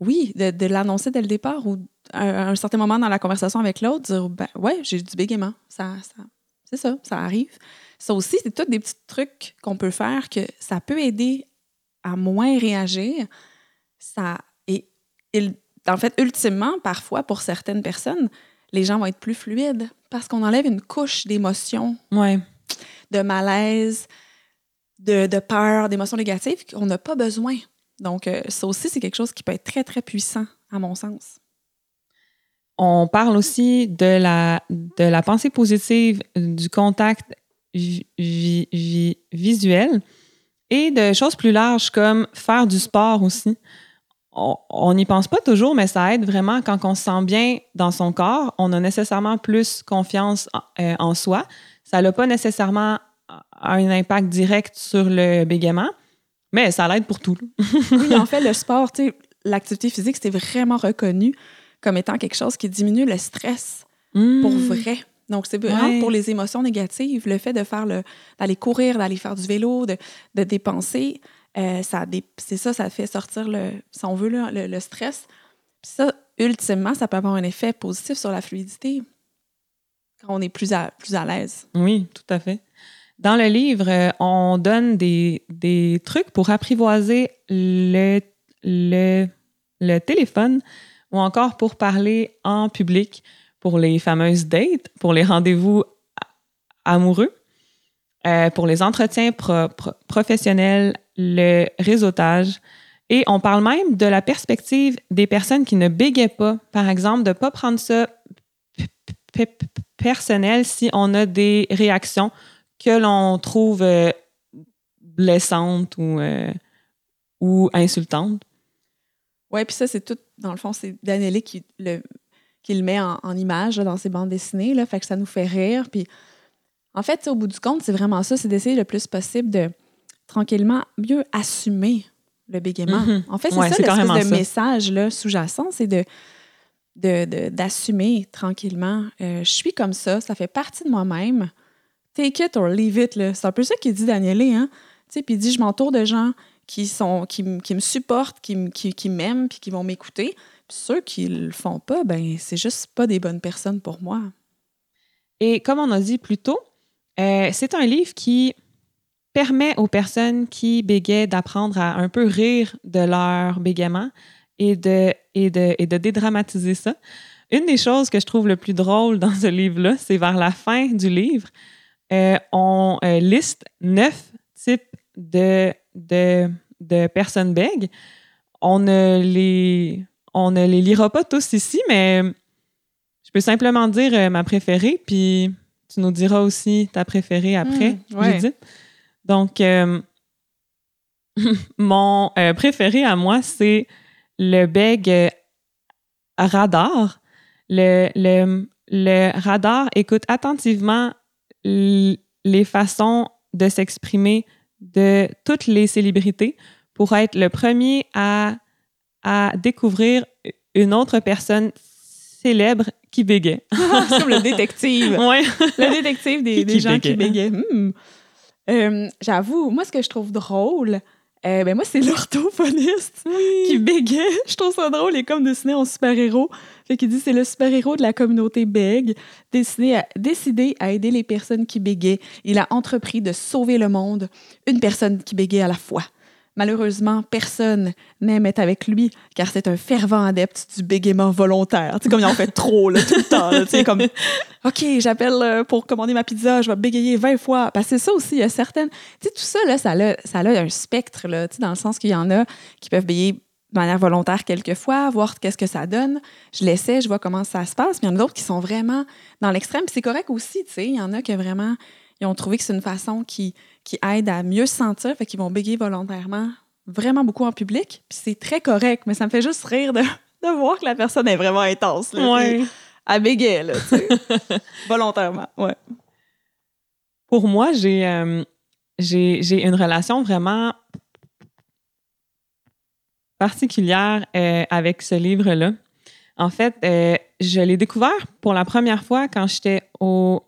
oui, de, de l'annoncer dès le départ ou à un certain moment dans la conversation avec l'autre, dire, ben ouais, j'ai du bégaiement. Ça, ça, c'est ça, ça arrive. Ça aussi, c'est tous des petits trucs qu'on peut faire que ça peut aider à moins réagir. Ça, et, et en fait, ultimement, parfois, pour certaines personnes, les gens vont être plus fluides parce qu'on enlève une couche d'émotions Ouais. de malaise, de, peur, d'émotions négatives qu'on n'a pas besoin. Donc, euh, ça aussi, c'est quelque chose qui peut être très, très puissant, à mon sens. On parle aussi de la, de la pensée positive, du contact vi- vi- vi- visuel et de choses plus larges comme faire du sport aussi. On n'y pense pas toujours, mais ça aide vraiment quand on se sent bien dans son corps. On a nécessairement plus confiance en, euh, soi. Ça n'a pas nécessairement un impact direct sur le bégaiement, mais ça l'aide pour tout. Oui, en fait, le sport, l'activité physique, c'est vraiment reconnu comme étant quelque chose qui diminue le stress pour Mm. vrai. Donc, c'est vraiment Ouais. pour les émotions négatives, le fait de faire le, d'aller courir, d'aller faire du vélo, de, de dépenser, euh, ça, c'est ça, ça fait sortir le, si on veut, le, le stress. Puis ça, ultimement, ça peut avoir un effet positif sur la fluidité quand on est plus à, plus à l'aise. Oui, tout à fait. Dans le livre, euh, on donne des, des trucs pour apprivoiser le, le, téléphone ou encore pour parler en public pour les fameuses dates, pour les rendez-vous amoureux, euh, pour les entretiens pro- pro- professionnels, le réseautage. Et on parle même de la perspective des personnes qui ne bégaient pas. Par exemple, de ne pas prendre ça personnel si on a des réactions que l'on trouve euh, blessantes ou, euh, ou insultantes. Oui, puis ça, c'est tout, dans le fond, c'est Daniele qui le, qui le met en, en image là, dans ses bandes dessinées, là, fait que ça nous fait rire. Puis, en fait, au bout du compte, c'est vraiment ça, c'est d'essayer le plus possible de tranquillement mieux assumer le bégaiement. Mhm. En fait, c'est Ouais, ça l'espèce de ça. message sous-jacent, c'est de de- de- d'assumer tranquillement. euh, je suis comme ça, ça fait partie de moi-même. Take it or leave it. C'est un peu ça qu'il dit Daniele. Hein? Puis il dit, je m'entoure de gens qui, sont, qui, qui me supportent, qui, qui, qui m'aiment, puis qui vont m'écouter. Puis ceux qui le font pas, ben c'est juste pas des bonnes personnes pour moi. Et comme on a dit plus tôt, euh, c'est un livre qui permet aux personnes qui bégaient d'apprendre à un peu rire de leur bégaiement et de, et de, et de dédramatiser ça. Une des choses que je trouve le plus drôle dans ce livre-là, c'est vers la fin du livre, euh, on euh, liste neuf types de, de, de personnes bègues. On ne, les, on ne les lira pas tous ici, mais je peux simplement dire euh, ma préférée, puis tu nous diras aussi ta préférée après, Mm, ouais. Judith. Donc, mon préféré à moi, c'est le beg euh, radar. Le, le, le radar écoute attentivement les façons de s'exprimer de toutes les célébrités pour être le premier à, à découvrir une autre personne célèbre qui bégait. c'est comme le détective. ouais. le détective des, Qui- des qui gens qui bégaient. Hmm. Euh, J'avoue, moi, ce que je trouve drôle, euh, ben moi, c'est l'orthophoniste qui bégait. Je trouve ça drôle. Il est comme dessiné en super-héros. Fait qu'il dit c'est le super-héros de la communauté bègue, destiné à, décidé à aider les personnes qui bégaient. Il a entrepris de sauver le monde, une personne qui bégait à la fois. Malheureusement, personne n'aime être avec lui, car c'est un fervent adepte du bégaiement volontaire. Tu sais, comme il en fait trop, là, tout le temps. Tu sais, comme, OK, j'appelle euh, pour commander ma pizza, je vais bégayer 20 fois. Parce que c'est ça aussi, il y a certaines... Tu sais, tout ça, là, ça a, ça a un spectre, là, tu sais, dans le sens qu'il y en a qui peuvent bégayer de manière volontaire quelques fois, voir qu'est-ce que ça donne. Je l'essaie, je vois comment ça se passe. Mais il y en a d'autres qui sont vraiment dans l'extrême. C'est correct aussi, tu sais. Il y en a qui vraiment... Ils ont trouvé que c'est une façon qui, qui aide à mieux se sentir, fait qu'ils vont bégayer volontairement vraiment beaucoup en public. Puis c'est très correct, mais ça me fait juste rire de, de voir que la personne est vraiment intense. Là, Ouais. Elle là, tu sais. volontairement, ouais. Pour moi, j'ai euh, j'ai j'ai une relation vraiment particulière euh, avec ce livre-là. En fait, euh, je l'ai découvert pour la première fois quand j'étais au,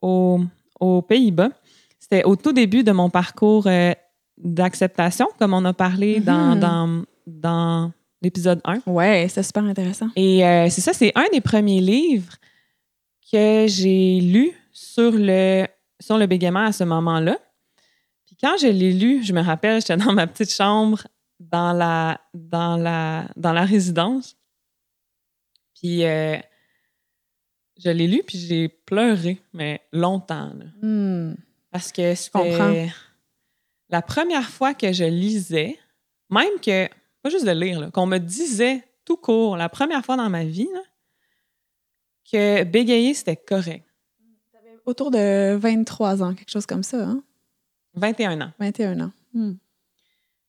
au- aux Pays-Bas. C'était au tout début de mon parcours euh, d'acceptation, comme on a parlé dans, Mhm. dans, dans l'épisode 1. Ouais, c'est super intéressant. Et euh, c'est ça, c'est un des premiers livres que j'ai lu sur le, sur le bégaiement à ce moment-là. Puis quand je l'ai lu, je me rappelle, j'étais dans ma petite chambre dans la, dans la, dans la résidence. Puis euh, je l'ai lu, puis j'ai pleuré, mais longtemps. là. Hmm. Parce que comprends. c'était la première fois que je lisais, même que, pas juste de lire, qu'on me disait tout court, la première fois dans ma vie, là, que bégayer, c'était correct. Autour de 23 ans, quelque chose comme ça, hein? 21 ans. 21 ans. Hmm.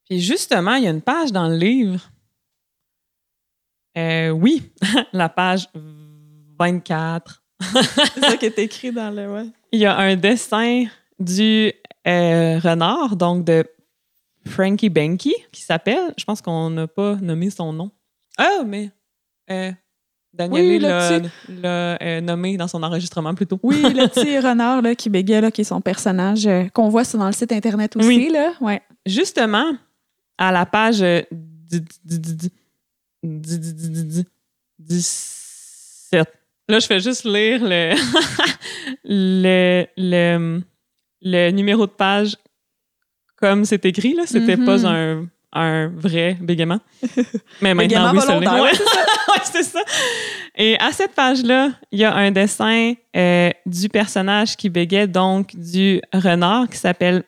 Puis justement, il y a une page dans le livre. Euh, oui, la page 24. c'est ça qui est écrit dans le. Ouais. Il y a un dessin du renard, donc de Frankie Benke, qui s'appelle. Je pense qu'on n'a pas nommé son nom. Ah, mais. Daniel l'a, nommé dans son enregistrement plus tôt. Oui, le petit renard là, qui bégait, qui est son personnage, qu'on voit sur, dans le site Internet aussi. Là. Ouais. Justement, à la page 17, Là, je fais juste lire le, le, le, le numéro de page comme c'est écrit. Là. C'était Mhm. pas un, un vrai bégaiement. Mais maintenant, oui, ça Ouais, c'est ça. Ouais, c'est ça. Et à cette page-là, il y a un dessin euh, du personnage qui bégait, donc du renard qui s'appelle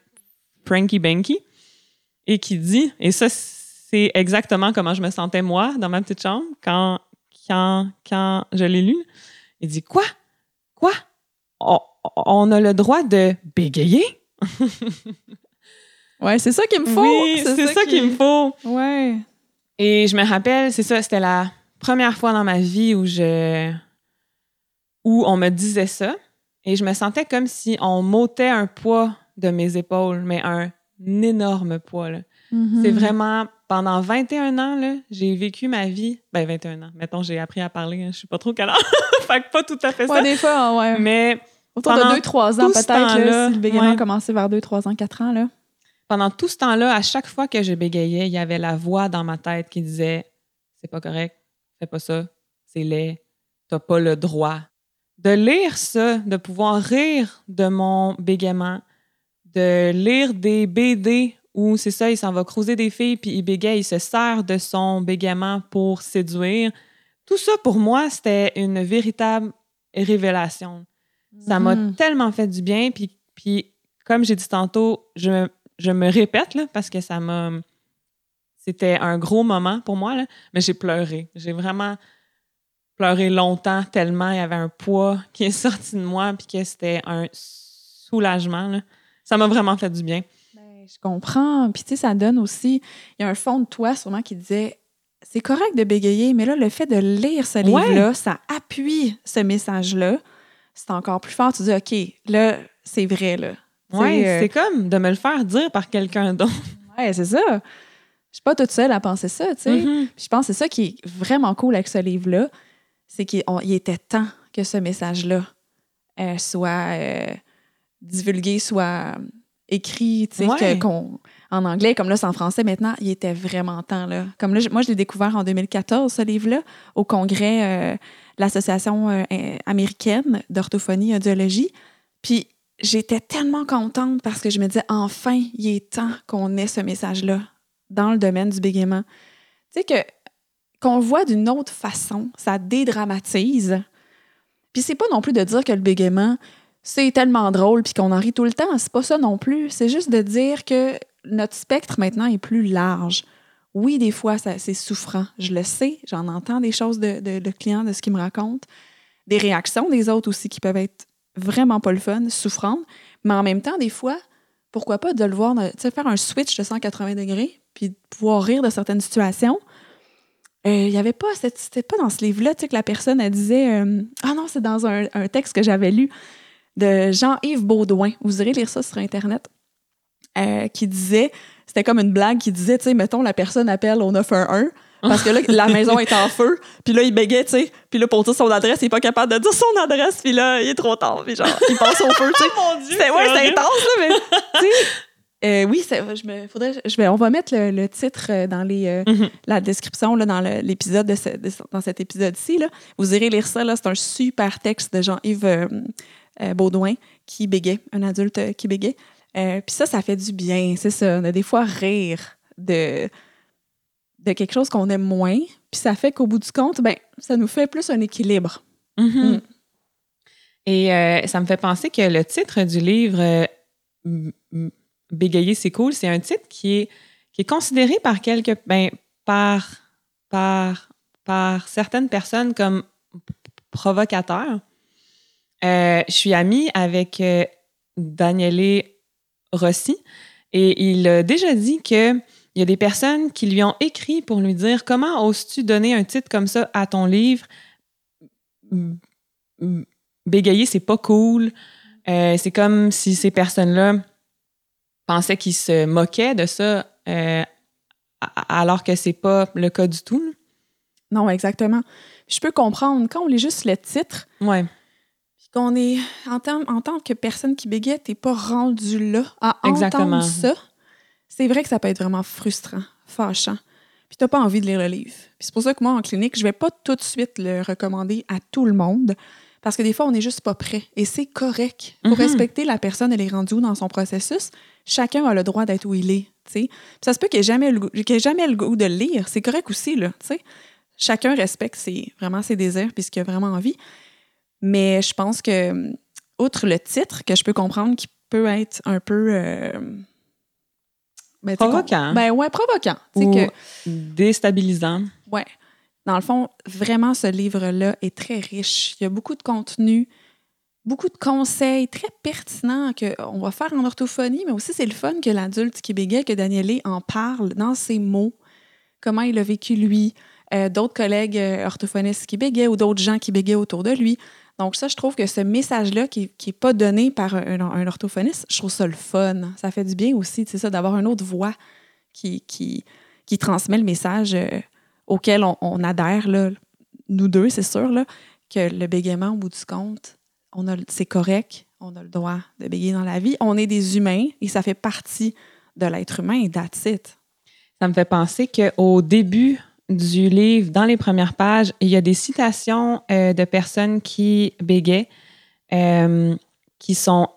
Frankie Benki et qui dit, et ça, c'est exactement comment je me sentais moi dans ma petite chambre quand, quand, quand je l'ai lu. Il dit Quoi? Quoi? On, on a le droit de bégayer? Ouais, c'est ça qu'il me faut. Oui, c'est ça qu'il me faut. Ouais. Et je me rappelle, c'est ça, c'était la première fois dans ma vie où je où on me disait ça et je me sentais comme si on m'ôtait un poids de mes épaules, mais un énorme poids. là. Mhm. C'est vraiment pendant 21 ans j'ai vécu ma vie, ben 21 ans. Mettons j'ai appris à parler, hein, je sais pas trop âge. fait que pas tout à fait Ouais, ça. des fois, ouais. Mais Autour de 2-3 ans, peut-être, si le bégaiement ouais. a commencé vers 2-3 ans, 4 ans. Là. pendant tout ce temps-là, à chaque fois que je bégayais, il y avait la voix dans ma tête qui disait C'est pas correct, fais pas ça, c'est laid, t'as pas le droit. De lire ça, de pouvoir rire de mon bégaiement, de lire des BD où c'est ça, il s'en va creuser des filles, puis il bégaye, il se sert de son bégaiement pour séduire. Tout ça, pour moi, c'était une véritable révélation. Ça m'a Mhm. tellement fait du bien. Puis, puis comme j'ai dit tantôt, je, me- je me répète là, parce que ça m'a. C'était un gros moment pour moi, là, mais j'ai pleuré. J'ai vraiment pleuré longtemps tellement il y avait un poids qui est sorti de moi puis que c'était un soulagement. là. Ça m'a vraiment fait du bien. Je comprends. Puis, tu sais, ça donne aussi. Il y a un fond de toi, sûrement, qui disait c'est correct de bégayer, mais là, le fait de lire ce Ouais. livre-là, ça appuie ce message-là. C'est encore plus fort. Tu dis, OK, là, c'est vrai, là. Ouais, euh, c'est comme de me le faire dire par quelqu'un d'autre. Ouais, c'est ça. Je suis pas toute seule à penser ça, tu sais. Puis je pense que c'est ça qui est vraiment cool avec ce livre-là, c'est qu'il était temps que ce message-là euh, soit euh, divulgué, soit écrit, tu sais, Ouais. que- qu'on- en anglais, comme là, c'est en français maintenant, il était vraiment temps, là. Comme là, moi, je l'ai découvert en 2014, ce livre-là, au congrès euh, de l'Association euh, américaine d'orthophonie et audiologie. Puis j'étais tellement contente parce que je me disais, enfin, il est temps qu'on ait ce message-là dans le domaine du bégaiement. Tu sais, que qu'on le voit d'une autre façon, ça dédramatise. Puis c'est pas non plus de dire que le bégaiement, c'est tellement drôle puis qu'on en rit tout le temps. C'est pas ça non plus. C'est juste de dire que notre spectre maintenant est plus large. Oui, des fois, c'est souffrant. Je le sais. J'en entends des choses de, de, de clients, de ce qu'ils me racontent. Des réactions des autres aussi qui peuvent être vraiment pas le fun, souffrantes. Mais en même temps, des fois, pourquoi pas de le voir, tu faire un switch de 180 degrés puis de pouvoir rire de certaines situations. Euh, Il y avait pas, c'était pas dans ce livre-là, tu sais, que la personne, elle disait, euh, ah non, c'est dans un texte que j'avais lu de Jean-Yves Baudouin. Vous irez lire ça sur Internet. euh, qui disait, c'était comme une blague qui disait, tu sais, mettons, la personne appelle au 911, Parce que là, la maison est en feu, puis là, il bégait, tu sais. Puis là, pour dire son adresse, il est pas capable de dire son adresse, puis là, il est trop tard, puis genre, il passe au feu, tu sais. Mon Dieu! C'est ouais, c'est intense, là, mais tu sais. euh, oui, je me, faudrait, je vais, on va mettre le, le titre euh, dans les, euh, Mhm. la description, là, dans l'épisode de, ce- de- dans cet épisode-ci. là. Vous irez lire ça. là. C'est un super texte de Jean-Yves euh, Baudouin qui bégait, un adulte euh, qui bégait. Euh, Puis ça, ça fait du bien. C'est ça. De, des fois, rire de, de quelque chose qu'on aime moins. Puis ça fait qu'au bout du compte, ben, ça nous fait plus un équilibre. Mhm. Mm. Et euh, ça me fait penser que le titre du livre Bégayer, c'est cool, c'est un titre qui est, qui est considéré par quelques ben, par, par, par certaines personnes comme provocateur. Euh, je suis amie avec euh, Daniele Rossi et il a déjà dit que il y a des personnes qui lui ont écrit pour lui dire comment oses-tu donner un titre comme ça à ton livre? M- m- bégayer, c'est pas cool. Euh, c'est comme si ces personnes-là pensaient qu'ils se moquaient de ça, euh, alors que c'est pas le cas du tout. Non, exactement. Je peux comprendre. Quand on lit juste le titre, Ouais. Qu'on est, en, tant que personne qui bégaye, t'es pas rendu là à Exactement. entendre ça. C'est vrai que ça peut être vraiment frustrant, fâchant. Puis t'as pas envie de lire le livre. Puis c'est pour ça que moi, en clinique, je vais pas tout de suite le recommander à tout le monde. Parce que des fois, on n'est juste pas prêt. Et c'est correct. Faut Mhm. respecter la personne, elle est rendue où dans son processus. Chacun a le droit d'être où il est. tu sais. Puis ça se peut qu'il n'y ait, jamais le goût- ait jamais le goût de le lire. C'est correct aussi, là. tu sais. Chacun respecte ses, vraiment ses désirs puis ce qu'il a vraiment envie. Mais je pense que, hum, outre le titre, que je peux comprendre qui peut être un peu. euh, ben, Provoquant. Ben ouais, provoquant. Ou que, déstabilisant. ouais. Dans le fond, vraiment, ce livre-là est très riche. Il y a beaucoup de contenu, beaucoup de conseils très pertinents qu'on va faire en orthophonie, mais aussi c'est le fun que l'adulte qui bégaye, que Danielé en parle dans ses mots, comment il a vécu lui, euh, d'autres collègues euh, orthophonistes qui bégaient ou d'autres gens qui bégaient autour de lui. Donc ça, je trouve que ce message-là qui n'est pas donné par un, orthophoniste, je trouve ça le fun. Ça fait du bien aussi, c'est ça, d'avoir une autre voix qui, transmet le message euh, auquel on, adhère, là, nous deux, c'est sûr, là, que le bégaiement, au bout du compte, c'est correct, on a le droit de bégayer dans la vie. On est des humains et ça fait partie de l'être humain that's it. Ça me fait penser qu'au début du livre, dans les premières pages, il y a des citations euh, de personnes qui bégaient, euh, qui sont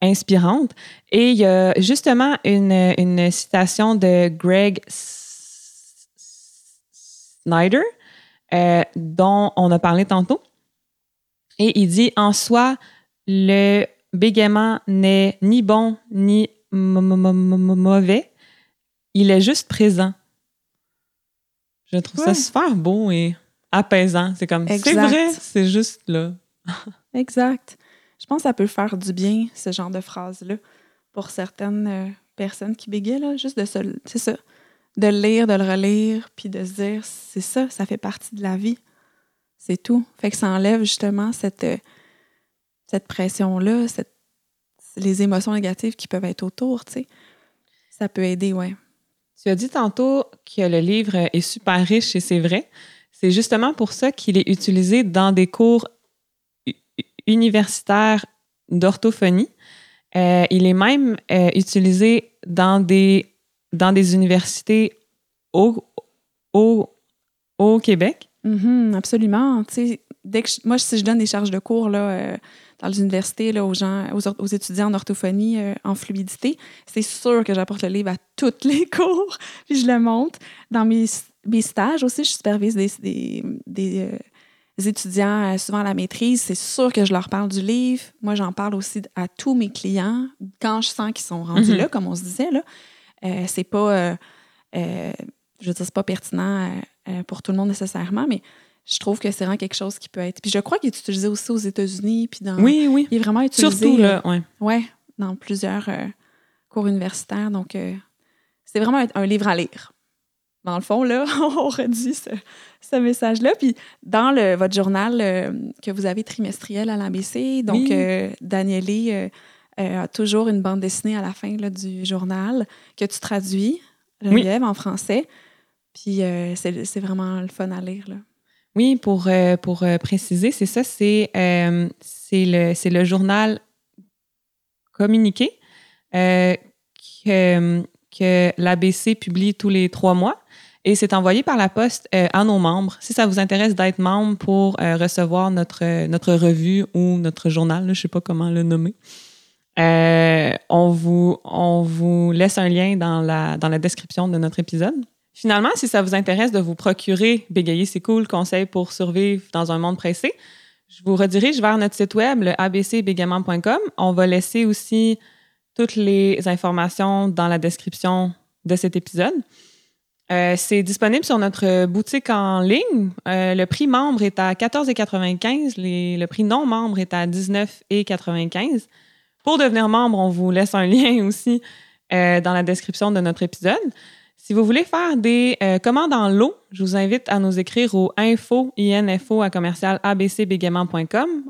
inspirantes. Et il y a justement une, une citation de Greg Snyder, euh, dont on a parlé tantôt. Et il dit En soi, le bégaiement n'est ni bon ni mauvais. Il est juste présent. Je trouve ça super beau et apaisant. C'est comme, c'est vrai, c'est juste là. Exact. Je pense que ça peut faire du bien, ce genre de phrase-là, pour certaines euh, personnes qui bégayent, là, juste de se, c'est ça, de le lire, de le relire, puis de se dire, c'est ça, ça fait partie de la vie. C'est tout. Fait que ça enlève justement cette, euh, cette pression-là, cette, les émotions négatives qui peuvent être autour, tu sais. Ça peut aider, ouais. Tu as dit tantôt que le livre est super riche et c'est vrai. C'est justement pour ça qu'il est utilisé dans des cours universitaires d'orthophonie. Euh, il est même euh, utilisé dans des, dans des universités au, au, au Québec. Mhm, absolument. Dès que je- moi, si je donne des charges de cours là, euh, dans les universités là, aux gens, aux, étudiants en orthophonie, euh, en fluidité, c'est sûr que j'apporte le livre à tous les cours, puis je le montre. Dans mes, mes stages aussi, je supervise des, des, des, euh, des étudiants euh, souvent à la maîtrise. C'est sûr que je leur parle du livre. Moi, j'en parle aussi à tous mes clients quand je sens qu'ils sont rendus Mhm. là, comme on se disait. Là. C'est pas... je veux dire, pas pertinent pour tout le monde nécessairement, mais je trouve que c'est vraiment quelque chose qui peut être. Puis je crois qu'il est utilisé aussi aux États-Unis, puis dans. Oui, oui. Il est vraiment utilisé. Surtout, là, ouais. euh, ouais, dans plusieurs euh, cours universitaires. Donc, euh, c'est vraiment un, un livre à lire. Dans le fond, là, on redit ce, ce message-là. Puis dans le, votre journal euh, que vous avez trimestriel à l'ABC, donc Oui. Danielé euh, a toujours une bande dessinée à la fin là, du journal que tu traduis, Geneviève, en français. Puis c'est vraiment le fun à lire. Là. Oui, pour, euh, euh, préciser, c'est ça, c'est euh, le, journal communiqué que, l'ABC publie tous les trois mois. Et c'est envoyé par la poste à nos membres. Si ça vous intéresse d'être membre pour recevoir notre, revue ou notre journal, je ne sais pas comment le nommer, on, vous, laisse un lien dans la description de notre épisode. Finalement, si ça vous intéresse de vous procurer Bégayer, c'est cool, conseil pour survivre dans un monde pressé, je vous redirige vers notre site web, le abcbégaiement.com. On va laisser aussi toutes les informations dans la description de cet épisode. Euh, c'est disponible sur notre boutique en ligne. Euh, le prix membre est à 14,95. Les- Le prix non membre est à 19,95. Pour devenir membre, on vous laisse un lien aussi euh, dans la description de notre épisode. Si vous voulez faire des euh, commandes en lot, je vous invite à nous écrire au info, info à commercial.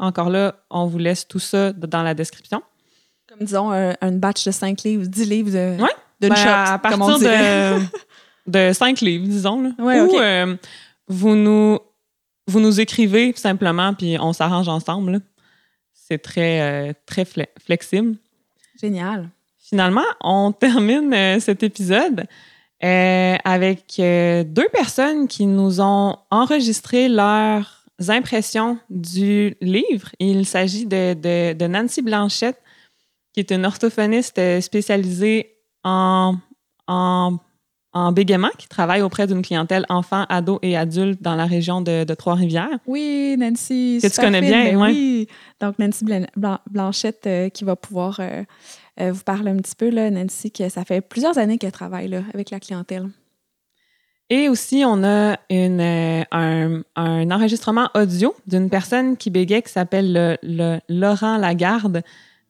Encore là, on vous laisse tout ça dans la description. Comme disons, un, batch de 5 livres, 10 livres de, Ouais. d'une Ben, shot, à comme on partir de, de cinq livres, disons. Là. Ouais, Ou euh, vous, nous, vous nous écrivez simplement, puis on s'arrange ensemble. là. C'est très, euh, très fle- flexible. Génial. Finalement, on termine cet épisode euh, avec euh, deux personnes qui nous ont enregistré leurs impressions du livre. Il s'agit de, de- de Nancy Blanchette, qui est une orthophoniste spécialisée en, en, en bégaiement, qui travaille auprès d'une clientèle enfants, ados et adultes dans la région de, de Trois-Rivières. Oui, Nancy. Que tu connais fine, bien, ben. Oui. Donc, Nancy Blan- Blan- Blanchette euh, qui va pouvoir euh, vous parler un petit peu. Là, Nancy, que ça fait plusieurs années qu'elle travaille avec la clientèle. Et aussi, on a euh, un, enregistrement audio d'une personne qui bégait qui s'appelle le, le Laurent Lagarde,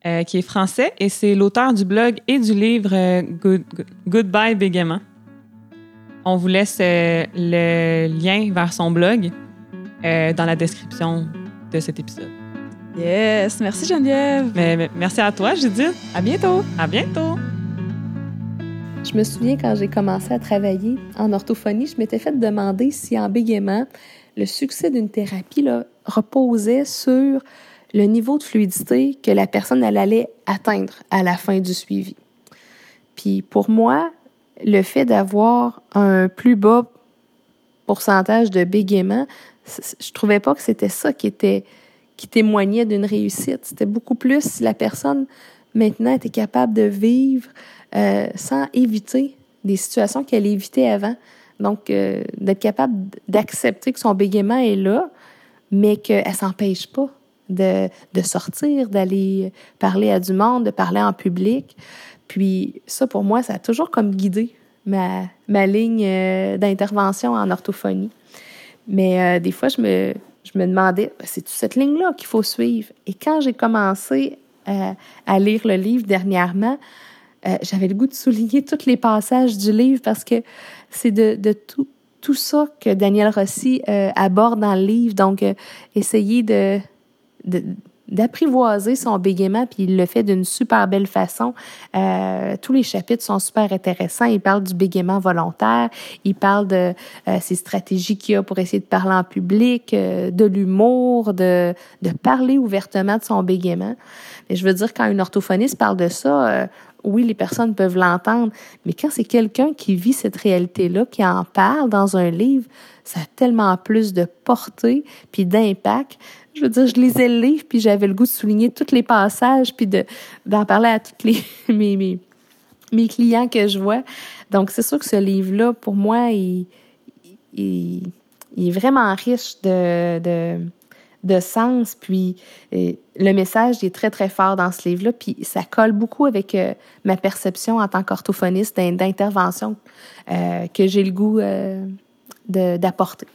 euh, qui est français, et c'est l'auteur du blog et du livre euh, Good- Good- Goodbye Bégaiement. On vous laisse le lien vers son blog dans la description de cet épisode. Yes. Merci, Geneviève. Mais, mais merci à toi, Judith. À bientôt. À bientôt. Je me souviens quand j'ai commencé à travailler en orthophonie, je m'étais fait demander si en bégaiement, le succès d'une thérapie là, reposait sur le niveau de fluidité que la personne elle allait atteindre à la fin du suivi. Puis pour moi, le fait d'avoir un plus bas pourcentage de bégaiement, je trouvais pas que c'était ça qui était qui témoignait d'une réussite. C'était beaucoup plus si la personne maintenant était capable de vivre euh, sans éviter des situations qu'elle évitait avant. Donc, euh, d'être capable d'accepter que son bégaiement est là, mais qu'elle s'empêche pas de, de sortir, d'aller parler à du monde, de parler en public. Puis ça, pour moi, ça a toujours comme guidé ma, ma ligne euh, d'intervention en orthophonie. Mais euh, des fois, je me, je me demandais, c'est cette ligne-là qu'il faut suivre? Et quand j'ai commencé euh, à lire le livre dernièrement, euh, j'avais le goût de souligner tous les passages du livre parce que c'est de, tout, ça que Daniel Rossi euh, aborde dans le livre. Donc, essayer de, de- d'apprivoiser son bégaiement, puis il le fait d'une super belle façon. Euh, tous les chapitres sont super intéressants. Il parle du bégaiement volontaire, il parle de euh, ses stratégies qu'il a pour essayer de parler en public, euh, de l'humour, de, de parler ouvertement de son bégaiement. Mais je veux dire, quand une orthophoniste parle de ça, oui, les personnes peuvent l'entendre, mais quand c'est quelqu'un qui vit cette réalité-là, qui en parle dans un livre, ça a tellement plus de portée puis d'impact. Je veux dire, je lisais le livre puis j'avais le goût de souligner tous les passages puis de d'en parler à tous les mes, mes, clients que je vois. Donc, c'est sûr que ce livre-là, pour moi, il, il, est vraiment riche de, de, de sens. Puis euh, le message est très, très fort dans ce livre-là. Puis ça colle beaucoup avec euh, ma perception en tant qu'orthophoniste d'in- d'intervention euh, que j'ai le goût d'apporter.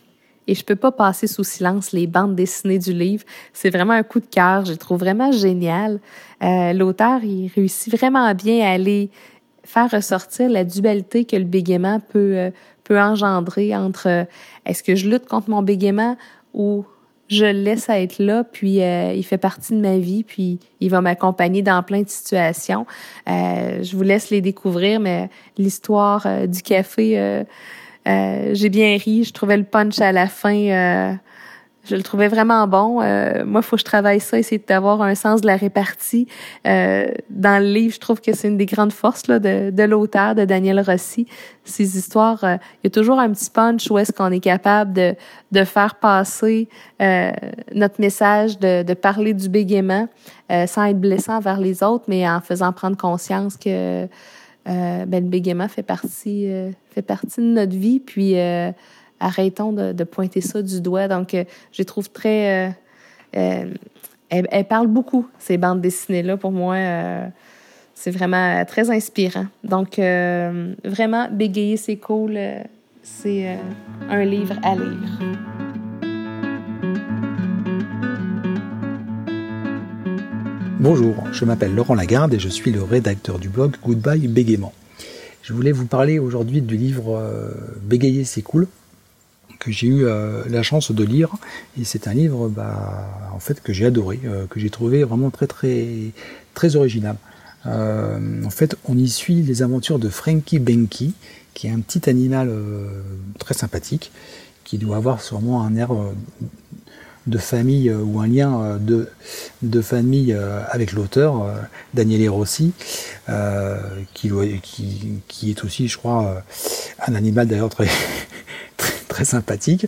Et je peux pas passer sous silence les bandes dessinées du livre. C'est vraiment un coup de cœur. Je le trouve vraiment génial. Euh, L'auteur, il réussit vraiment bien à aller faire ressortir la dualité que le bégaiement peut, euh, peut engendrer entre euh, est-ce que je lutte contre mon bégaiement ou je le laisse être là, puis euh, il fait partie de ma vie, puis il va m'accompagner dans plein de situations. Euh, je vous laisse les découvrir, mais l'histoire du café, euh, j'ai bien ri. Je trouvais le punch à la fin je le trouvais vraiment bon. Euh, moi, il faut que je travaille ça, essayer d'avoir un sens de la répartie. Euh, dans le livre, je trouve que c'est une des grandes forces là, de, de l'auteur, de Daniel Rossi. Ces histoires, euh, il y a toujours un petit punch où est-ce qu'on est capable de, de faire passer euh, notre message, de, de parler du bégaiement sans être blessant vers les autres, mais en faisant prendre conscience que ben, le bégaiement fait partie, fait partie de notre vie. Puis arrêtons de, pointer ça du doigt. Donc, euh, je trouve très... Euh, euh, elle, parle beaucoup, ces bandes dessinées-là. Pour moi, c'est vraiment très inspirant. Donc, vraiment, Bégayer, c'est cool. c'est un livre à lire. Bonjour, je m'appelle Laurent Lagarde et je suis le rédacteur du blog Goodbye Bégaiement. Je voulais vous parler aujourd'hui du livre Bégayer c'est cool que j'ai eu euh, la chance de lire. Et c'est un livre bah, en fait, que j'ai adoré, euh, que j'ai trouvé vraiment très, très, très original. Euh, en fait, on y suit les aventures de Frankie Benki, qui est un petit animal très sympathique, qui doit avoir sûrement un air de famille ou un lien de, de famille avec l'auteur, Daniele Rossi, qui, est aussi, je crois, un animal d'ailleurs très, très sympathique.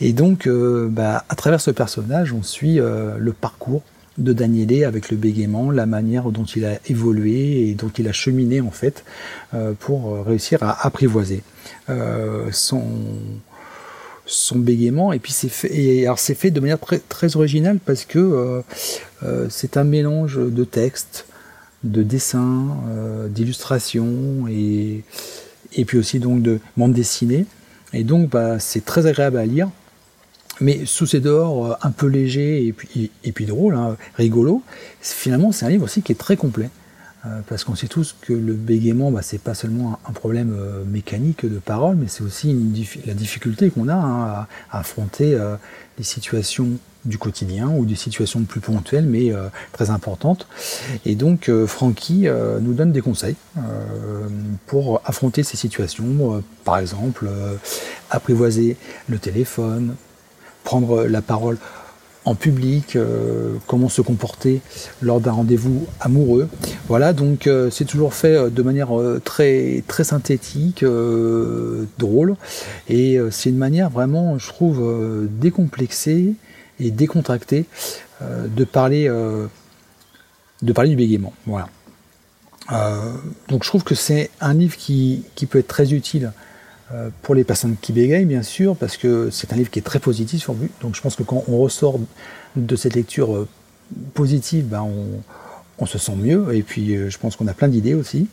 Et donc, euh, bah, à travers ce personnage, on suit euh, le parcours de Daniele avec le bégaiement, la manière dont il a évolué et dont il a cheminé en fait euh, pour réussir à apprivoiser son son bégaiement et puis c'est fait alors c'est fait de manière très, originale parce que c'est un mélange de textes, de dessins, d'illustrations et et puis aussi donc de bande dessinée et donc, bah, c'est très agréable à lire. Mais sous ces dehors euh, un peu léger et puis, et puis drôle, hein, rigolo, finalement, c'est un livre aussi qui est très complet. Euh, parce qu'on sait tous que le bégaiement, bah, c'est pas seulement un, problème euh, mécanique de parole, mais c'est aussi la difficulté qu'on a hein, à, affronter les situations du quotidien ou des situations plus ponctuelles mais euh, très importantes. Et donc euh, Francky euh, nous donne des conseils pour affronter ces situations, par exemple apprivoiser le téléphone, prendre la parole en public, comment se comporter lors d'un rendez-vous amoureux. Voilà, donc c'est toujours fait de manière très très synthétique, drôle, et c'est une manière vraiment, je trouve, décomplexée et décontracté euh, de parler euh, de du bégaiement. Voilà. Euh, donc je trouve que c'est un livre qui, peut être très utile pour les personnes qui bégayent, bien sûr, parce que c'est un livre qui est très positif sur lui. Donc je pense que quand on ressort de cette lecture positive, ben on, se sent mieux. Et puis je pense qu'on a plein d'idées aussi.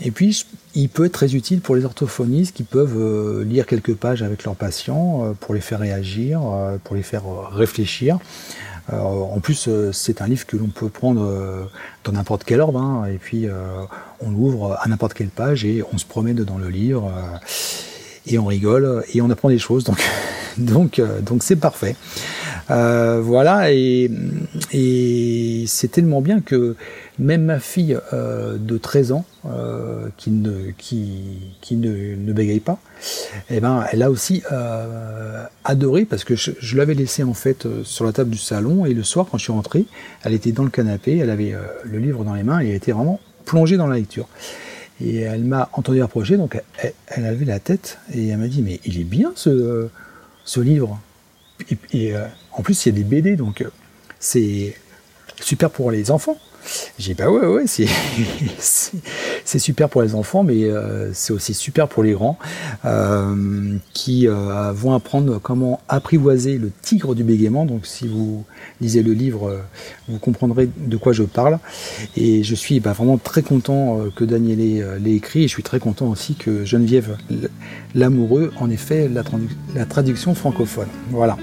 Et puis, il peut être très utile pour les orthophonistes qui peuvent euh, lire quelques pages avec leurs patients euh, pour les faire réagir, euh, pour les faire réfléchir. En plus, c'est un livre que l'on peut prendre dans n'importe quel ordre, hein, et puis on l'ouvre à n'importe quelle page et on se promène dans le livre et on rigole et on apprend des choses. Donc, donc c'est parfait. Euh, voilà, et, et c'est tellement bien que même ma fille euh, de 13 ans, euh, qui, ne, qui, qui ne, ne, bégaye pas, eh ben, elle a aussi euh, adoré parce que je, je l'avais laissée en fait euh, sur la table du salon et le soir quand je suis rentré, elle était dans le canapé, elle avait le livre dans les mains et elle était vraiment plongée dans la lecture. Et elle m'a entendu approcher, donc elle, elle, avait la tête et elle m'a dit mais il est bien ce, ce livre. Et en plus, il y a des BD, donc euh, c'est super pour les enfants. J'ai dit, bah ouais, ouais, c'est super pour les enfants, mais euh, c'est aussi super pour les grands euh, qui vont apprendre comment apprivoiser le tigre du bégaiement. Donc, si vous lisez le livre, vous comprendrez de quoi je parle. Et je suis bah, vraiment très content que Daniel l'ait écrit. Et je suis très content aussi que Geneviève Lamoureux, en effet, la, la traduction francophone. Voilà.